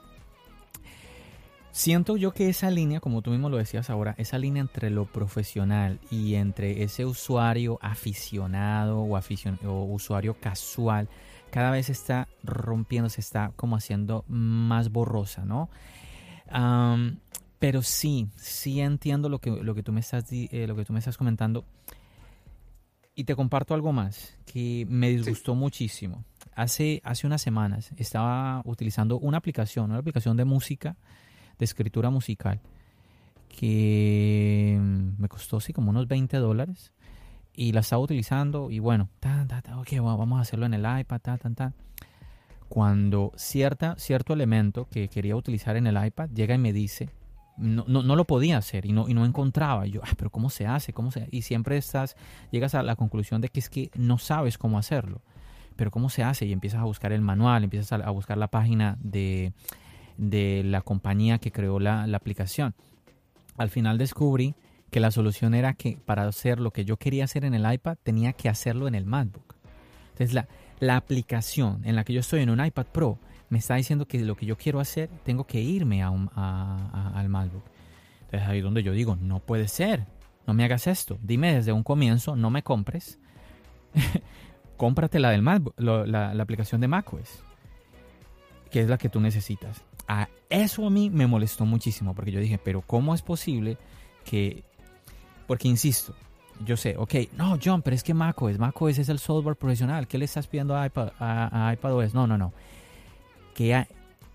Siento yo que esa línea, como tú mismo lo decías ahora, esa línea entre lo profesional y entre ese usuario aficionado o, o usuario casual, cada vez está rompiendo, se está como haciendo más borrosa, ¿no? pero sí, sí entiendo lo que, lo que, tú me estás, eh, lo que tú me estás comentando. Y te comparto algo más que me disgustó muchísimo. Hace, hace unas semanas estaba utilizando una aplicación, una aplicación de música, de escritura musical, que me costó sí como unos 20 dólares y la estaba utilizando y bueno, tan, tan, tan, ok, vamos a hacerlo en el iPad, tan, tan, tan. Cuando cierta, cierto elemento que quería utilizar en el iPad llega y me dice, no, no, no, lo podía hacer y no, y no encontraba. Yo, ah, pero ¿cómo se hace? ¿Cómo se Y siempre estás, llegas a la conclusión de que es que no sabes cómo hacerlo. Pero ¿cómo se hace? Y empiezas a buscar el manual, empiezas a, buscar la página de, de la compañía que creó la, la aplicación. Al final descubrí que la solución era que para hacer lo que yo quería hacer en el iPad tenía que hacerlo en el MacBook. Entonces la, la aplicación en la que yo estoy en un iPad Pro me está diciendo que lo que yo quiero hacer tengo que irme a al MacBook. Entonces ahí donde yo digo, no puede ser, no me hagas esto. Dime desde un comienzo, no me compres. Cómprate la del MacBook, la, aplicación de macOS, que es la que tú necesitas. A eso a mí me molestó muchísimo porque yo dije, pero ¿cómo es posible que porque insisto, yo sé, ok, no, John, pero es que macOS, macOS es el software profesional. ¿Qué le estás pidiendo a, iPad, a, iPadOS? No, no, no. Que,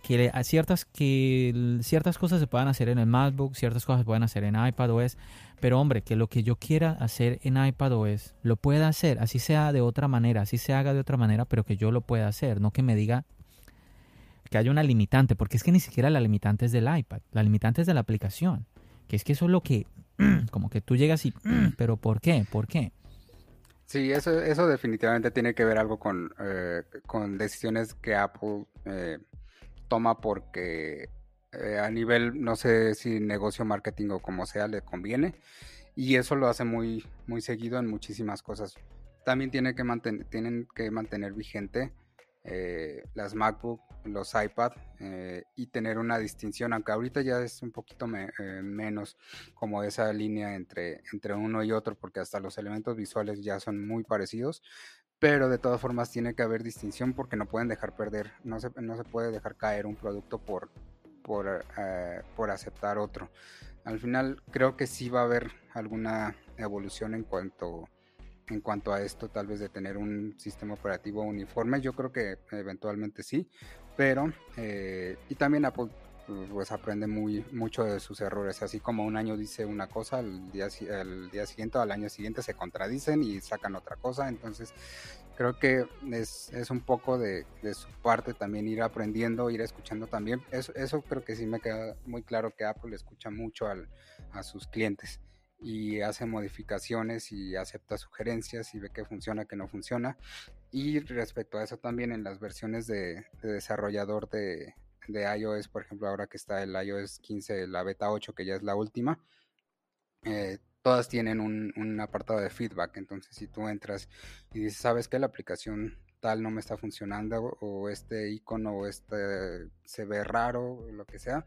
que, a ciertas, que ciertas cosas se puedan hacer en el MacBook, ciertas cosas se pueden hacer en iPadOS. Pero hombre, que lo que yo quiera hacer en iPadOS lo pueda hacer, así sea de otra manera, así se haga de otra manera, pero que yo lo pueda hacer, no que me diga que haya una limitante, porque es que ni siquiera la limitante es del iPad, la limitante es de la aplicación, que es que eso es lo que como que tú llegas y, pero ¿por qué? ¿Por qué? Sí, eso, eso definitivamente tiene que ver algo con, eh, con decisiones que Apple eh, toma porque eh, a nivel, no sé si negocio, marketing o como sea, le conviene. Y eso lo hace muy, muy seguido en muchísimas cosas. También tiene que mantener, tienen que mantener vigente las MacBook los iPad eh, y tener una distinción, aunque ahorita ya es un poquito eh, menos como esa línea entre, entre uno y otro, porque hasta los elementos visuales ya son muy parecidos, pero de todas formas tiene que haber distinción porque no pueden dejar perder, no se, no se puede dejar caer un producto por, por, eh, por aceptar otro. Al final creo que sí va a haber alguna evolución en cuanto en cuanto a esto, tal vez de tener un sistema operativo uniforme. Yo creo que eventualmente sí, pero eh, y también Apple pues aprende muy mucho de sus errores, así como un año dice una cosa, el día, el día siguiente o al año siguiente se contradicen y sacan otra cosa, entonces creo que es, es un poco de, su parte también ir aprendiendo, ir escuchando también, eso, eso creo que sí me queda muy claro que Apple escucha mucho al, a sus clientes y hace modificaciones y acepta sugerencias y ve que funciona, que no funciona. Y respecto a eso también en las versiones de, desarrollador de, de, iOS, por ejemplo, ahora que está el iOS 15, la beta 8, que ya es la última, eh, todas tienen un, apartado de feedback. Entonces, si tú entras y dices, ¿sabes que La aplicación tal no me está funcionando o este icono o este se ve raro lo que sea,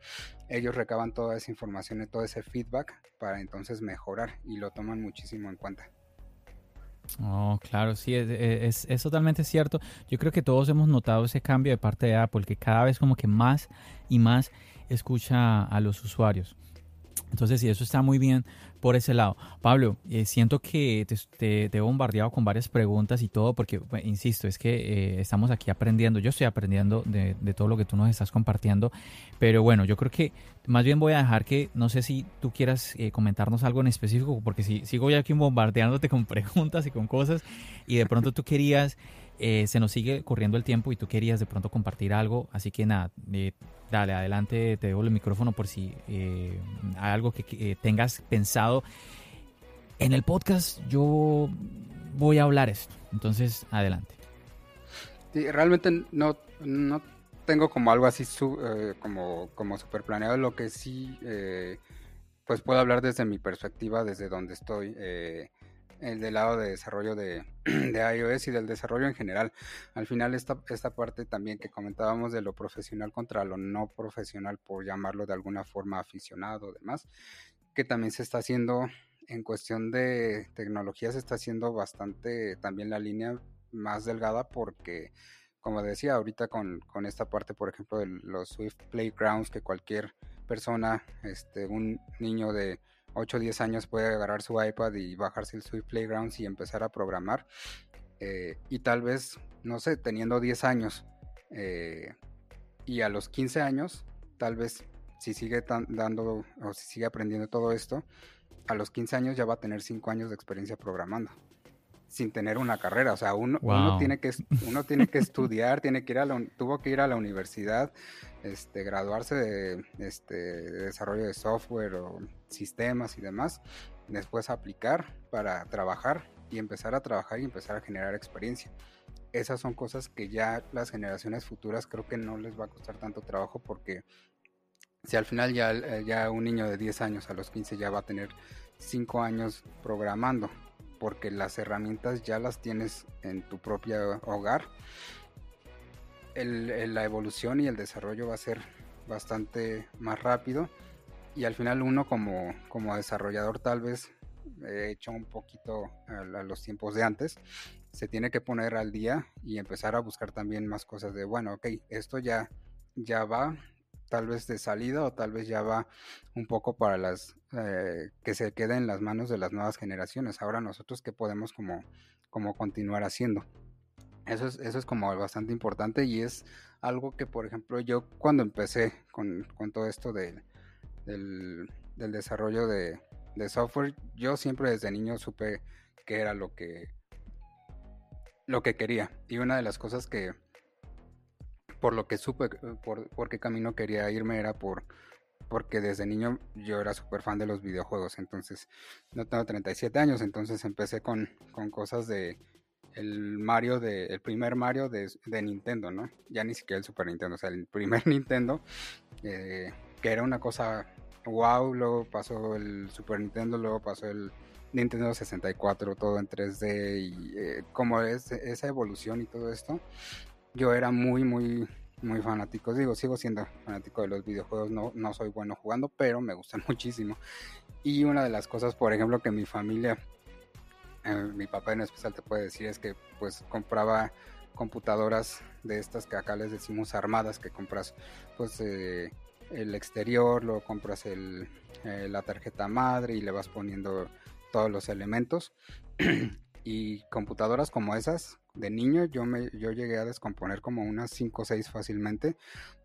ellos recaban toda esa información y todo ese feedback para entonces mejorar y lo toman muchísimo en cuenta. Oh, claro, sí, es, es, totalmente cierto. Yo creo que todos hemos notado ese cambio de parte de Apple, que cada vez como que más y más escucha a los usuarios. Entonces, sí, eso está muy bien por ese lado. Pablo, eh, siento que te, he bombardeado con varias preguntas y todo, porque, insisto, es que eh, estamos aquí aprendiendo. Yo estoy aprendiendo de, todo lo que tú nos estás compartiendo. Pero bueno, yo creo que más bien voy a dejar que, no sé si tú quieras eh, comentarnos algo en específico, porque si sigo ya aquí bombardeándote con preguntas y con cosas, y de pronto tú querías eh, se nos sigue corriendo el tiempo y tú querías de pronto compartir algo, así que nada, eh, dale, adelante, te dejo el micrófono por si eh, hay algo que tengas pensado. En el podcast yo voy a hablar esto, entonces adelante. Realmente no, no tengo como algo así como, como super planeado, lo que sí, pues puedo hablar desde mi perspectiva, desde donde estoy el del lado de desarrollo de, de, iOS y del desarrollo en general. Al final esta, esta parte también que comentábamos de lo profesional contra lo no profesional, por llamarlo de alguna forma aficionado o demás, que también se está haciendo en cuestión de tecnología, se está haciendo bastante también la línea más delgada porque como decía ahorita con, con esta parte por ejemplo de los Swift Playgrounds que cualquier persona, este, un niño de 8 o 10 años puede agarrar su iPad y bajarse el Swift Playgrounds y empezar a programar. Eh, y tal vez, no sé, teniendo 10 años eh, y a los 15 años, tal vez si sigue dando o si sigue aprendiendo todo esto, a los 15 años ya va a tener 5 años de experiencia programando sin tener una carrera. O sea, uno, uno, tiene, que, uno tiene que estudiar, tiene que ir a tuvo que ir a la universidad, este, graduarse de, este, desarrollo de software o sistemas y demás, después aplicar para trabajar y empezar a trabajar y empezar a generar experiencia. Esas son cosas que ya las generaciones futuras creo que no les va a costar tanto trabajo porque si al final ya, ya un niño de 10 años a los 15 ya va a tener 5 años programando porque las herramientas ya las tienes en tu propio hogar. la evolución y el desarrollo va a ser bastante más rápido y al final uno como, como desarrollador tal vez he hecho un poquito a, los tiempos de antes se tiene que poner al día y empezar a buscar también más cosas de bueno ok esto ya ya va tal vez de salida o tal vez ya va un poco para las eh, que se quede en las manos de las nuevas generaciones. Ahora nosotros qué podemos como, como continuar haciendo. Eso es, eso es como bastante importante y es algo que, por ejemplo, yo cuando empecé con, todo esto de, del, desarrollo de, de, software, yo siempre desde niño supe que era lo que, lo que quería. Y una de las cosas que, por lo que supe por, por qué camino quería irme era por porque desde niño yo era súper fan de los videojuegos, entonces no tengo 37 años, entonces empecé con, con cosas de el Mario de el primer Mario de, de, Nintendo, ¿no? Ya ni siquiera el Super Nintendo, o sea, el primer Nintendo eh, que era una cosa wow, luego pasó el Super Nintendo, luego pasó el Nintendo 64, todo en 3D y eh, como es esa evolución y todo esto, yo era muy muy muy fanáticos. Digo, sigo siendo fanático de los videojuegos, no, no soy bueno jugando, pero me gustan muchísimo. Y una de las cosas, por ejemplo, que mi familia, eh, mi papá en especial te puede decir, es que pues compraba computadoras de estas que acá les decimos armadas, que compras pues eh, el exterior, luego compras el, eh, la tarjeta madre y le vas poniendo todos los elementos. Y computadoras como esas, de niño, yo, me, yo llegué a descomponer como unas 5 o 6 fácilmente,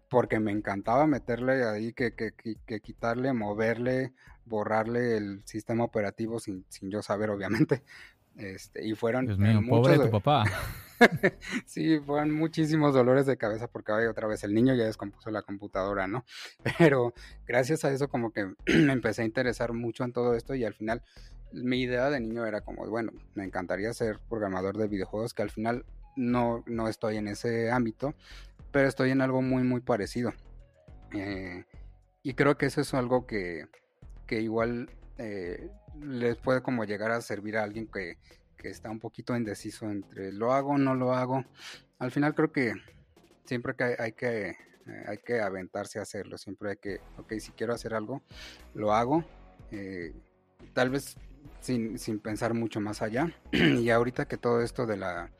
porque me encantaba meterle ahí, que, que, que, quitarle, moverle, borrarle el sistema operativo sin, sin yo saber, obviamente. Este, y fueron Dios mío, pobre tu papá. sí, fueron muchísimos dolores de cabeza porque otra vez el niño ya descompuso la computadora, ¿no? Pero gracias a eso como que me empecé a interesar mucho en todo esto y al final mi idea de niño era como, bueno, me encantaría ser programador de videojuegos, que al final no, no estoy en ese ámbito, pero estoy en algo muy, muy parecido. Eh, y creo que eso es algo que, que igual eh, les puede como llegar a servir a alguien que, está un poquito indeciso entre lo hago no lo hago. Al final creo que siempre que hay, que eh, hay que aventarse a hacerlo, siempre hay que, ok, si quiero hacer algo, lo hago. tal vez sin, sin, pensar mucho más allá. y ahorita que todo esto de la,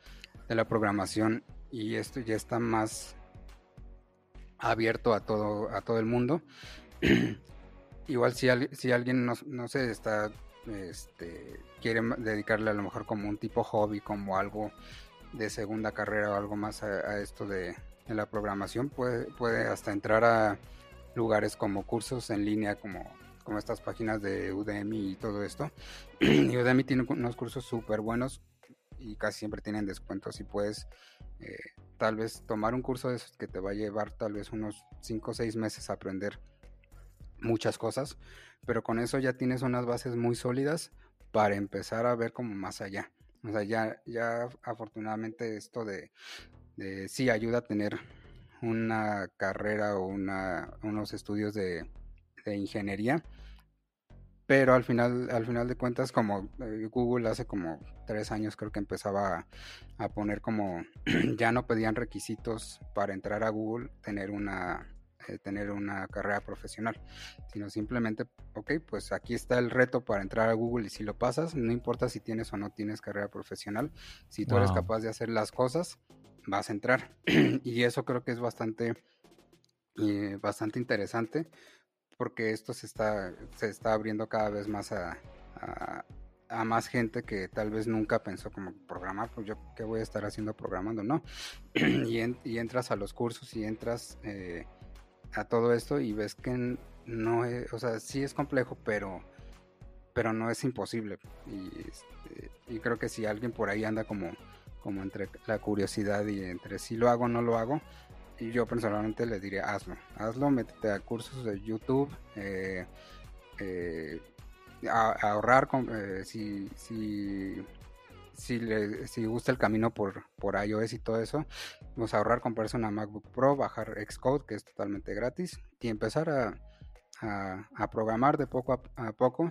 de la programación y esto ya está más abierto a todo, a todo el mundo. Igual si, si alguien no, no sé, está, este, quiere dedicarle a lo mejor como un tipo hobby, como algo de segunda carrera o algo más a, esto de, la programación, puede, puede hasta entrar a lugares como cursos en línea, como, como estas páginas de Udemy y todo esto. y Udemy tiene unos cursos súper buenos y casi siempre tienen descuentos y puedes eh, tal vez tomar un curso de esos que te va a llevar tal vez unos 5 o 6 meses a aprender muchas cosas, pero con eso ya tienes unas bases muy sólidas para empezar a ver como más allá. O sea, ya, ya afortunadamente esto de, de sí ayuda a tener una carrera o una, unos estudios de, de ingeniería, pero al final, al final de cuentas, como eh, Google hace como tres años creo que empezaba a, poner como, ya no pedían requisitos para entrar a Google, tener una, eh, tener una carrera profesional, sino simplemente, ok, pues aquí está el reto para entrar a Google y si lo pasas, no importa si tienes o no tienes carrera profesional, si tú eres capaz de hacer las cosas, vas a entrar. y eso creo que es bastante, eh, bastante interesante porque esto se está, se está abriendo cada vez más a, a, más gente que tal vez nunca pensó como programar, pues yo qué voy a estar haciendo programando, no. y, entras a los cursos y entras eh, a todo esto y ves que no es, o sea, sí es complejo, pero, pero no es imposible. Y, este, y creo que si alguien por ahí anda como, como entre la curiosidad y entre si lo hago o no lo hago, y yo personalmente le diría hazlo, hazlo, métete a cursos de YouTube, eh, eh, a, ahorrar eh, si, si, si, le, si gusta el camino por, por iOS y todo eso, vamos a ahorrar, comprarse una MacBook Pro, bajar Xcode que es totalmente gratis y empezar a, a, programar de poco a, poco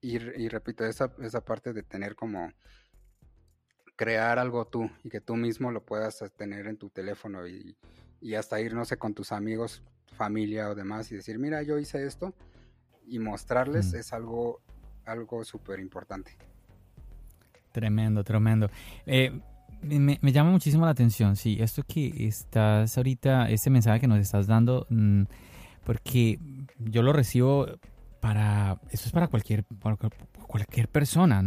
y, y, repito, esa, esa parte de tener como crear algo tú y que tú mismo lo puedas tener en tu teléfono y y hasta ir, no sé, con tus amigos, familia o demás y decir, mira, yo hice esto y mostrarles es algo, algo súper importante. Tremendo, tremendo. Eh, me, llama muchísimo la atención, sí, esto que estás ahorita, este mensaje que nos estás dando, mm, porque yo lo recibo para, eso es para cualquier, para cualquier persona,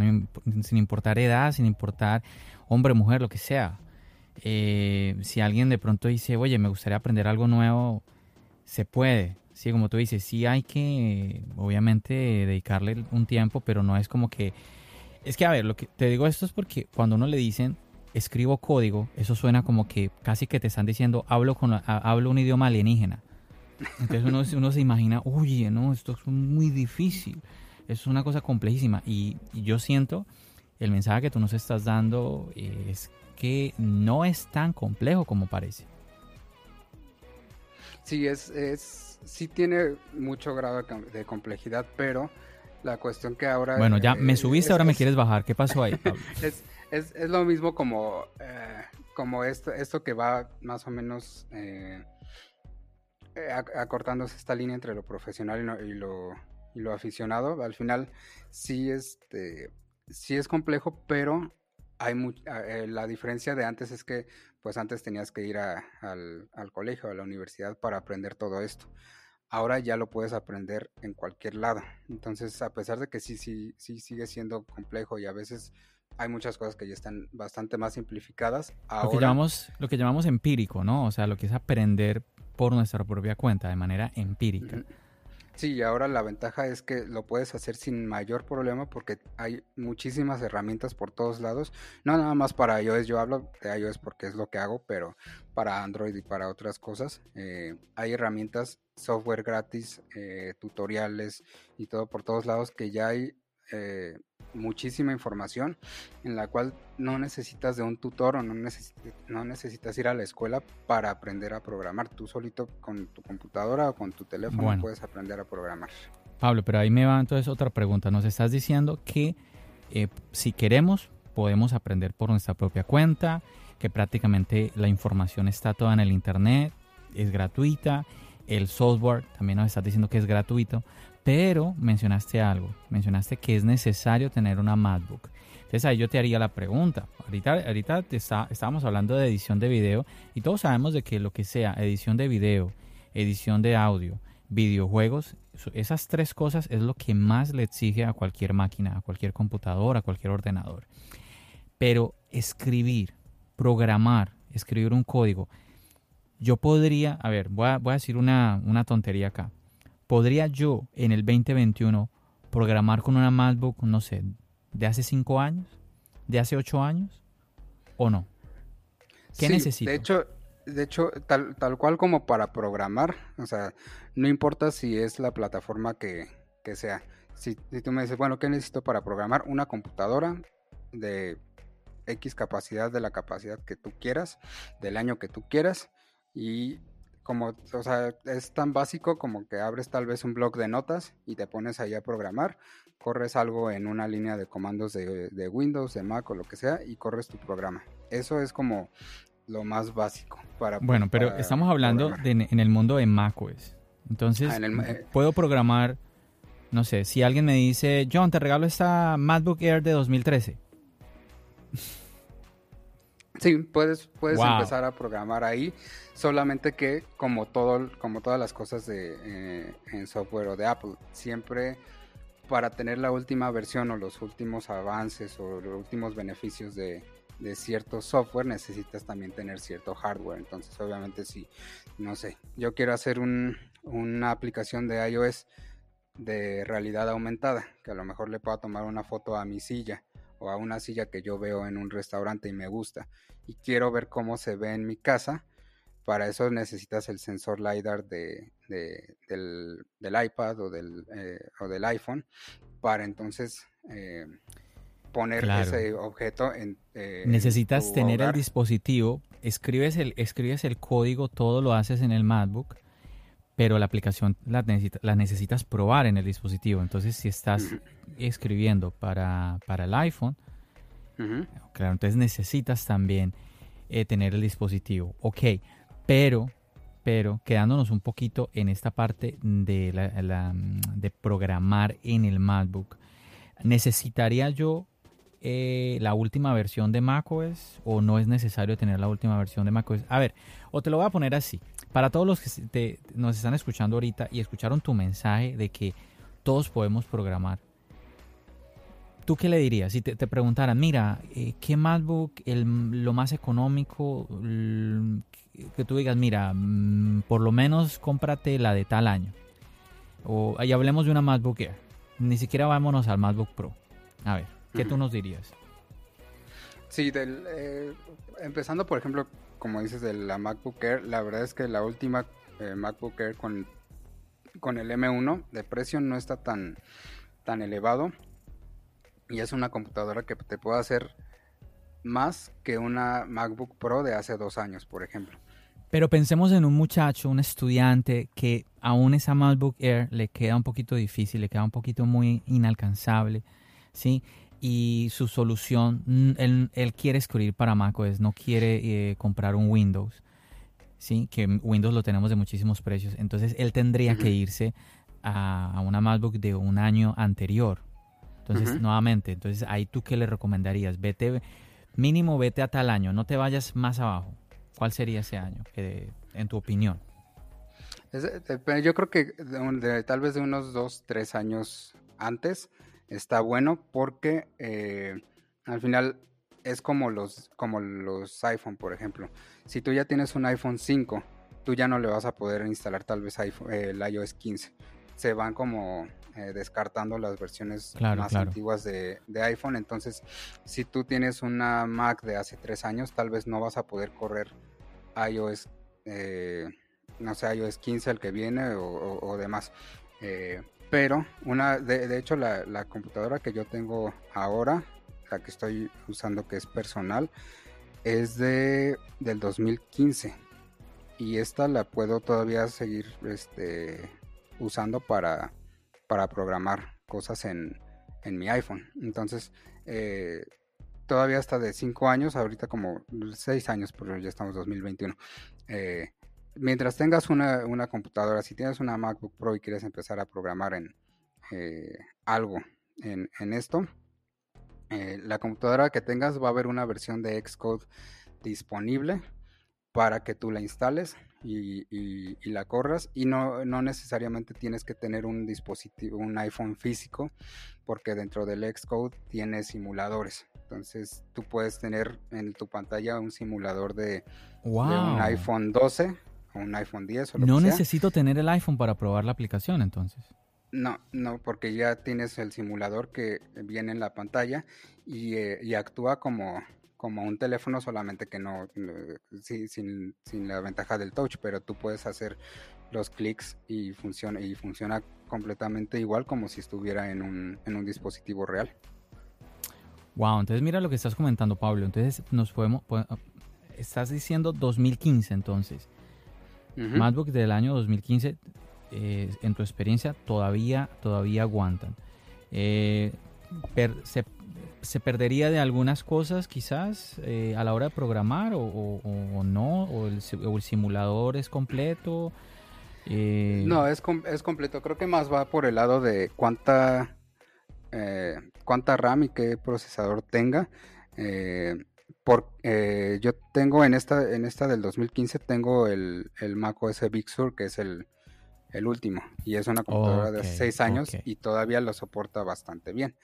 sin importar edad, sin importar hombre, mujer, lo que sea. Eh, si alguien de pronto dice, oye, me gustaría aprender algo nuevo, se puede. Sí, como tú dices, sí hay que, obviamente, dedicarle un tiempo, pero no es como que... Es que, a ver, lo que te digo esto es porque cuando uno le dicen, escribo código, eso suena como que casi que te están diciendo, hablo, con, hablo un idioma alienígena. Entonces uno, uno se imagina, oye, no, esto es muy difícil, es una cosa complejísima. Y, y yo siento, el mensaje que tú nos estás dando es que no es tan complejo como parece. Sí, es, es, sí tiene mucho grado de complejidad, pero la cuestión que ahora... Bueno, ya me subiste, ahora me quieres bajar. ¿Qué pasó ahí, es, lo mismo como, eh, como esto, esto que va más o menos eh, eh, acortándose esta línea entre lo profesional y lo, y lo, aficionado. Al final sí, este, sí es complejo, pero hay eh, la diferencia de antes es que pues antes tenías que ir al, al, colegio, a la universidad para aprender todo esto. Ahora ya lo puedes aprender en cualquier lado. Entonces, a pesar de que sí, sí, sí sigue siendo complejo y a veces hay muchas cosas que ya están bastante más simplificadas. Lo, que llamamos, lo que llamamos empírico, ¿no? O sea, lo que es aprender por nuestra propia cuenta, de manera empírica. Sí, ahora la ventaja es que lo puedes hacer sin mayor problema porque hay muchísimas herramientas por todos lados. No nada más para iOS, yo hablo de iOS porque es lo que hago, pero para Android y para otras cosas. Eh, hay herramientas, software gratis, eh, tutoriales y todo por todos lados que ya hay eh, muchísima información en la cual no necesitas de un tutor o no, no necesitas ir a la escuela para aprender a programar. Tú solito con tu computadora o con tu teléfono puedes aprender a programar. Pablo, pero ahí me va entonces otra pregunta. Nos estás diciendo que eh, si queremos podemos aprender por nuestra propia cuenta, que prácticamente la información está toda en el Internet, es gratuita, el software también nos estás diciendo que es gratuito, pero mencionaste algo, mencionaste que es necesario tener una MacBook. Entonces ahí yo te haría la pregunta. Ahorita, ahorita está, estábamos hablando de edición de video y todos sabemos de que lo que sea edición de video, edición de audio, videojuegos, esas tres cosas es lo que más le exige a cualquier máquina, a cualquier computadora, a cualquier ordenador. Pero escribir, programar, escribir un código, yo podría, a ver, voy a, voy a decir una, una tontería acá. ¿podría yo en el 2021 programar con una MacBook, no sé, de hace 5 años, de hace 8 años o no? ¿Qué necesito? De hecho, de hecho tal, tal cual como para programar, o sea, no importa si es la plataforma que, sea. Si, si tú me dices, bueno, ¿qué necesito para programar? Una computadora de X capacidad, de la capacidad que tú quieras, del año que tú quieras, y como, o sea, es tan básico como que abres tal vez un blog de notas y te pones ahí a programar, corres algo en una línea de comandos de, Windows, de Mac o lo que sea y corres tu programa. Eso es como lo más básico para Bueno, pero estamos hablando en el mundo de macOS. Entonces, ah, eh, puedo programar, no sé, si alguien me dice, John, te regalo esta MacBook Air de 2013. Sí, puedes, puedes empezar a programar ahí, solamente que como todo, como todas las cosas de eh, en software o de Apple, siempre para tener la última versión o los últimos avances o los últimos beneficios de, cierto software necesitas también tener cierto hardware. Entonces, obviamente, si, no sé, yo quiero hacer una aplicación de iOS de realidad aumentada, que a lo mejor le pueda tomar una foto a mi silla o a una silla que yo veo en un restaurante y me gusta y quiero ver cómo se ve en mi casa, para eso necesitas el sensor LiDAR de, del, iPad o del, eh, o del iPhone para entonces eh, poner ese objeto en... Eh, necesitas tener el dispositivo, escribes el, escribes el código, todo lo haces en el MacBook pero la aplicación la, la, necesitas probar en el dispositivo. Entonces, si estás escribiendo para, para el iPhone, claro, entonces necesitas también eh, tener el dispositivo. Ok, pero, pero quedándonos un poquito en esta parte de, la, de programar en el MacBook, ¿necesitaría yo eh, la última versión de macOS o no es necesario tener la última versión de macOS? A ver, o te lo voy a poner así. Para todos los que nos están escuchando ahorita y escucharon tu mensaje de que todos podemos programar, ¿tú qué le dirías? Si te, preguntaran, mira, eh, ¿qué MacBook el, lo más económico? que tú digas, mira, mm, por lo menos cómprate la de tal año. O ahí hablemos de una MacBook Air. Ni siquiera vámonos al MacBook Pro. A ver, ¿qué tú nos dirías? Sí, del, eh, empezando por ejemplo como dices, de la MacBook Air, la verdad es que la última eh, MacBook Air con, con el M1 de precio no está tan, tan elevado. Y es una computadora que te puede hacer más que una MacBook Pro de hace dos años, por ejemplo. Pero pensemos en un muchacho, un estudiante que aún esa MacBook Air le queda un poquito difícil, le queda un poquito muy inalcanzable, ¿sí? Y su solución, él, quiere escribir para macOS, no quiere eh, comprar un Windows, ¿sí? que Windows lo tenemos de muchísimos precios, entonces él tendría que irse a, una MacBook de un año anterior. Entonces, nuevamente, entonces ahí tú qué le recomendarías? Vete, mínimo vete a tal año, no te vayas más abajo. ¿Cuál sería ese año, en tu opinión? yo creo que tal vez de unos dos, tres años antes, está bueno porque eh, al final es como los, como los iPhone, por ejemplo. Si tú ya tienes un iPhone 5, tú ya no le vas a poder instalar tal vez iPhone, el iOS 15. Se van como eh, descartando las versiones más antiguas de, iPhone. Entonces, si tú tienes una Mac de hace tres años, tal vez no vas a poder correr iOS, eh, no sé, iOS 15 el que viene o, demás. Pero una, de, hecho, la, la, computadora que yo tengo ahora, la que estoy usando que es personal, es de del 2015 y esta la puedo todavía seguir este, usando para, para programar cosas en, mi iPhone. Entonces, eh, todavía hasta de 5 años, ahorita como 6 años, pero ya estamos 2021. Eh, mientras tengas una, computadora, si tienes una MacBook Pro y quieres empezar a programar en eh, algo en, en esto, la computadora que tengas va a haber una versión de Xcode disponible para que tú la instales y, la corras y no, no, necesariamente tienes que tener un dispositivo, un iPhone físico, porque dentro del Xcode tiene simuladores. Entonces tú puedes tener en tu pantalla un simulador de, un iPhone 12 un iPhone 10 o lo No que sea. necesito tener el iPhone para probar la aplicación entonces. No, no, porque ya tienes el simulador que viene en la pantalla y, eh, y actúa como, como un teléfono, solamente que no, sin, la ventaja del touch, pero tú puedes hacer los clics y funciona, y funciona completamente igual como si estuviera en un, en un dispositivo real. Wow, entonces mira lo que estás comentando, Pablo. Entonces nos podemos, estás diciendo 2015 entonces. MacBook del año 2015, eh, en tu experiencia, todavía, todavía aguantan. Eh, se se perdería de algunas cosas quizás eh, a la hora de programar o, no, o el, simulador es completo. No, es, es completo. Creo que más va por el lado de cuánta, cuánta RAM y qué procesador tenga. Por, yo tengo en esta, en esta del 2015, tengo el, el Mac OS Big Sur, que es el, último. Y es una computadora de 6 años y todavía lo soporta bastante bien.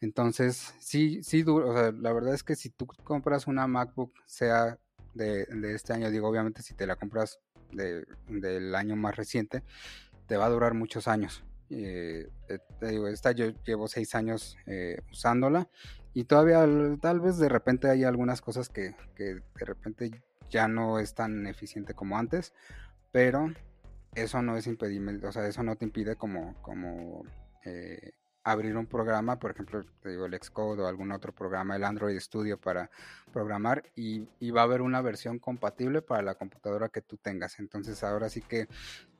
Entonces, sí, sí, o sea, la verdad es que si tú compras una MacBook, sea de, este año, digo, obviamente si te la compras del año más reciente, te va a durar muchos años. Eh, eh, te digo, esta yo llevo seis años eh, usándola y todavía tal vez de repente hay algunas cosas que, que, de repente ya no es tan eficiente como antes, pero eso no es impedimento, o sea, eso no te impide como, como abrir un programa, por ejemplo, te digo el Xcode o algún otro programa, el Android Studio para programar y, va a haber una versión compatible para la computadora que tú tengas. Entonces ahora sí que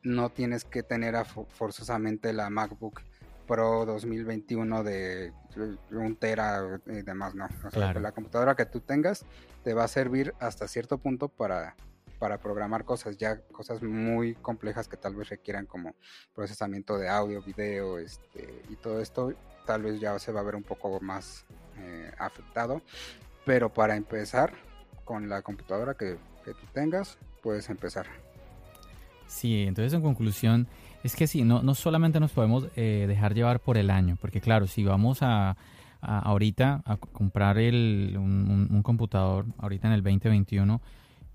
no tienes que tener forzosamente la MacBook Pro 2021 de un tera y demás, no. O sea, la computadora que tú tengas te va a servir hasta cierto punto para para programar cosas, ya cosas muy complejas que tal vez requieran como procesamiento de audio, video, este, y todo esto tal vez ya se va a ver un poco más eh, afectado. Pero para empezar, con la computadora que, tú tengas, puedes empezar. Sí, entonces en conclusión, es que sí, no, no solamente nos podemos eh, dejar llevar por el año, porque claro, si vamos a, ahorita a comprar el, un, computador, ahorita en el 2021,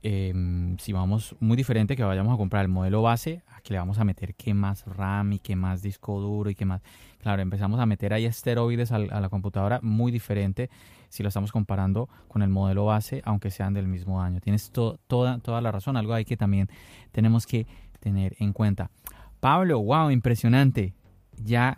Em, si vamos muy diferente que vayamos a comprar el modelo base, aquí le vamos a meter qué más RAM y qué más disco duro y qué más. Claro, empezamos a meter ahí esteroides a, la computadora muy diferente si lo estamos comparando con el modelo base, aunque sean del mismo año. Tienes toda, toda la razón, algo ahí que también tenemos que tener en cuenta. Pablo, wow, impresionante. Ya,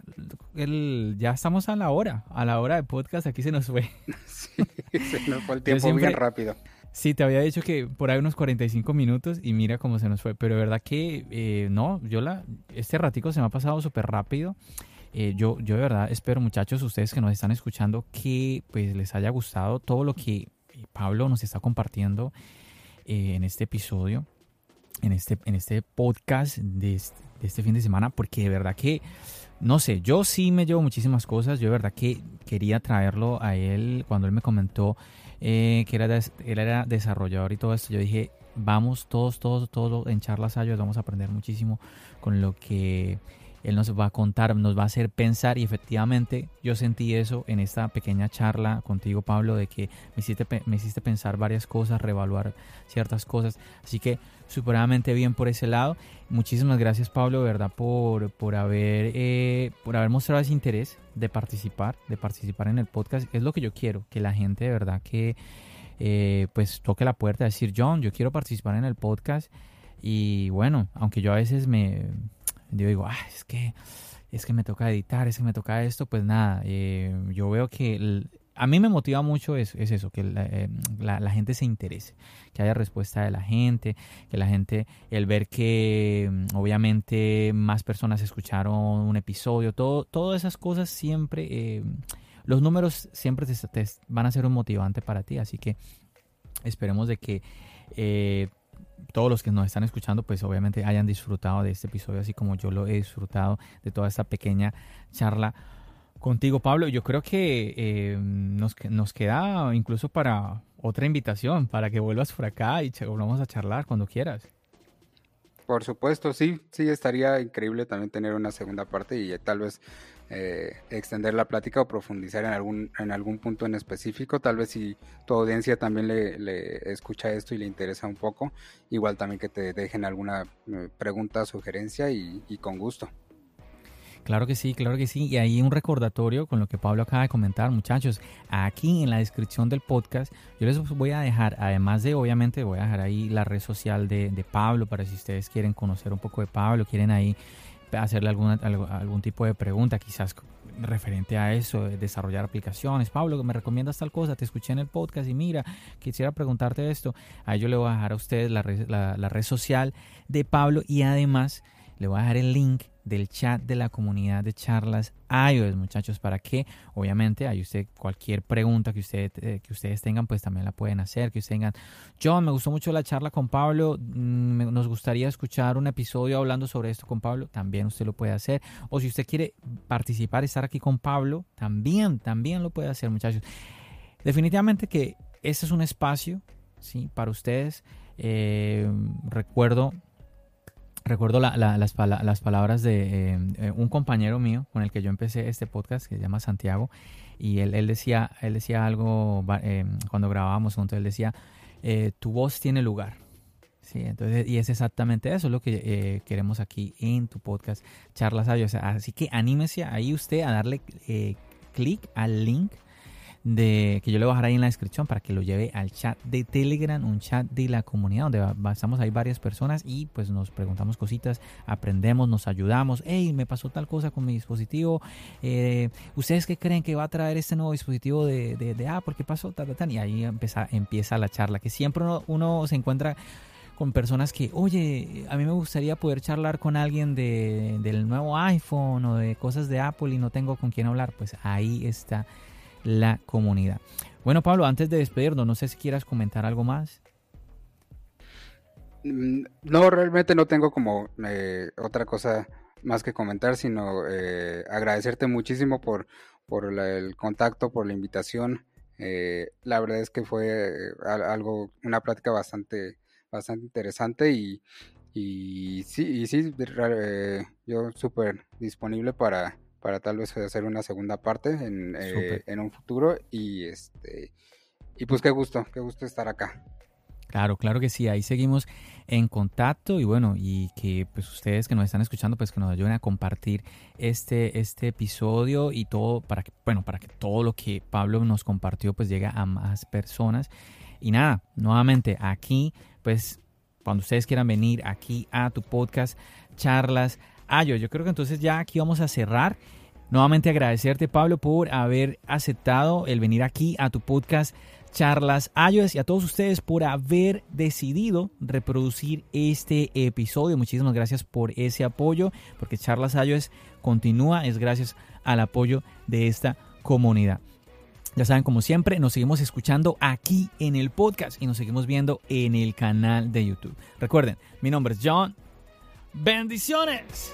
el, ya estamos a la hora, a la hora de podcast, aquí se nos fue. Sí, se nos fue el tiempo bien rápido. Sí, te había dicho que por ahí unos 45 minutos y mira cómo se nos fue. Pero de verdad que eh, no, yo la, este ratico se me ha pasado súper rápido. Eh, yo, yo de verdad espero muchachos, ustedes que nos están escuchando, que pues les haya gustado todo lo que eh, Pablo nos está compartiendo en este episodio, en este, en este podcast de este, fin de semana, porque de verdad que, no sé, yo sí me llevo muchísimas cosas. Yo de verdad que quería traerlo a él cuando él me comentó eh, que era él era desarrollador y todo esto, yo dije, vamos todos, todos, todos en charlas ayos, vamos a aprender muchísimo con lo que Él nos va a contar, nos va a hacer pensar y efectivamente yo sentí eso en esta pequeña charla contigo, Pablo, de que me hiciste, me hiciste pensar varias cosas, reevaluar ciertas cosas. Así que superadamente bien por ese lado. Muchísimas gracias, Pablo, verdad, por, por, haber, eh, por haber mostrado ese interés de participar, de participar en el podcast. Es lo que yo quiero, que la gente de verdad que eh, pues toque la puerta, decir, John, yo quiero participar en el podcast. Y bueno, aunque yo a veces me digo, ah, es que es que me toca editar, es que me toca esto, pues nada, eh, yo veo que a mí me motiva mucho es, es eso, que eh, la, gente se interese, que haya respuesta de la gente, que la gente, el ver que mm, obviamente más personas escucharon un episodio, todo, todas esas cosas siempre los números siempre te, van a ser un motivante para ti, así que esperemos de que eh, todos los que nos están escuchando, pues obviamente hayan disfrutado de este episodio, así como yo lo he disfrutado de toda esta pequeña charla contigo, Pablo. Yo creo que eh, nos, nos queda incluso para otra invitación, para que vuelvas por acá y volvamos a charlar cuando quieras. Por supuesto, sí, sí, estaría increíble también tener una segunda parte y tal vez eh, extender la plática o profundizar en algún, en algún punto en específico. Tal vez si tu audiencia también le, escucha esto y le interesa un poco, igual también que te dejen alguna eh, pregunta, sugerencia y, con gusto. Claro que sí, claro que sí. Y ahí un recordatorio con lo que Pablo acaba de comentar, muchachos. Aquí en la descripción del podcast, yo les voy a dejar, además de, obviamente, voy a dejar ahí la red social de, de Pablo para si ustedes quieren conocer un poco de Pablo, quieren ahí hacerle alguna, algún tipo de pregunta, quizás referente a eso, desarrollar aplicaciones. Pablo, me recomiendas tal cosa, te escuché en el podcast y mira, quisiera preguntarte esto. A yo le voy a dejar a ustedes la, la red social de Pablo y además le voy a dejar el link del chat de la comunidad de charlas iOS, muchachos, para que obviamente hay usted cualquier pregunta que, usted, eh, que ustedes tengan, pues también la pueden hacer, que ustedes tengan, John, me gustó mucho la charla con Pablo, mm, nos gustaría escuchar un episodio hablando sobre esto con Pablo, también usted lo puede hacer, o si usted quiere participar, estar aquí con Pablo, también, también lo puede hacer, muchachos. Definitivamente que este es un espacio, ¿sí? Para ustedes. Eh, recuerdo recuerdo las, palabras de eh, eh, un compañero mío con el que yo empecé este podcast, que se llama Santiago, y él, decía, él decía algo eh, cuando grabábamos juntos, él decía, tu voz tiene lugar. Sí, entonces, y es exactamente eso lo que queremos aquí en tu podcast, Charlas Sabios. Así que anímese ahí usted a darle clic al link de que yo le voy a dejar ahí en la descripción para que lo lleve al chat de Telegram, un chat de la comunidad donde estamos ahí varias personas y pues nos preguntamos cositas, aprendemos, nos ayudamos. Hey, me pasó tal cosa con mi dispositivo. Eh, ¿Ustedes qué creen que va a traer este nuevo dispositivo de, de, de Apple? ¿Qué pasó? Y ahí empieza, empieza la charla, que siempre uno, se encuentra con personas que, oye, a mí me gustaría poder charlar con alguien de, del nuevo iPhone o de cosas de Apple y no tengo con quién hablar. Pues ahí está la comunidad. Bueno, Pablo, antes de despedirnos, no sé si quieras comentar algo más. Mm, no, realmente no tengo como eh, otra cosa más que comentar, sino eh, agradecerte muchísimo por, por el contacto, por la invitación. Eh, la verdad es que fue algo, una plática bastante, bastante interesante y, y sí, y sí, yo súper disponible para, para tal vez hacer una segunda parte en, eh, en un futuro y este y pues qué gusto, qué gusto estar acá. Claro, claro que sí, ahí seguimos en contacto y bueno, y que pues ustedes que nos están escuchando pues que nos ayuden a compartir este, este episodio y todo para que, bueno, para que todo lo que Pablo nos compartió pues llegue a más personas. Y nada, nuevamente aquí pues cuando ustedes quieran venir aquí a tu podcast, charlas, Ah, yo, yo creo que entonces ya aquí vamos a cerrar. Nuevamente agradecerte, Pablo, por haber aceptado el venir aquí a tu podcast Charlas iOS y a todos ustedes por haber decidido reproducir este episodio. Muchísimas gracias por ese apoyo, porque Charlas iOS continúa, es gracias al apoyo de esta comunidad. Ya saben, como siempre, nos seguimos escuchando aquí en el podcast y nos seguimos viendo en el canal de YouTube. Recuerden, mi nombre es John Bendiciones.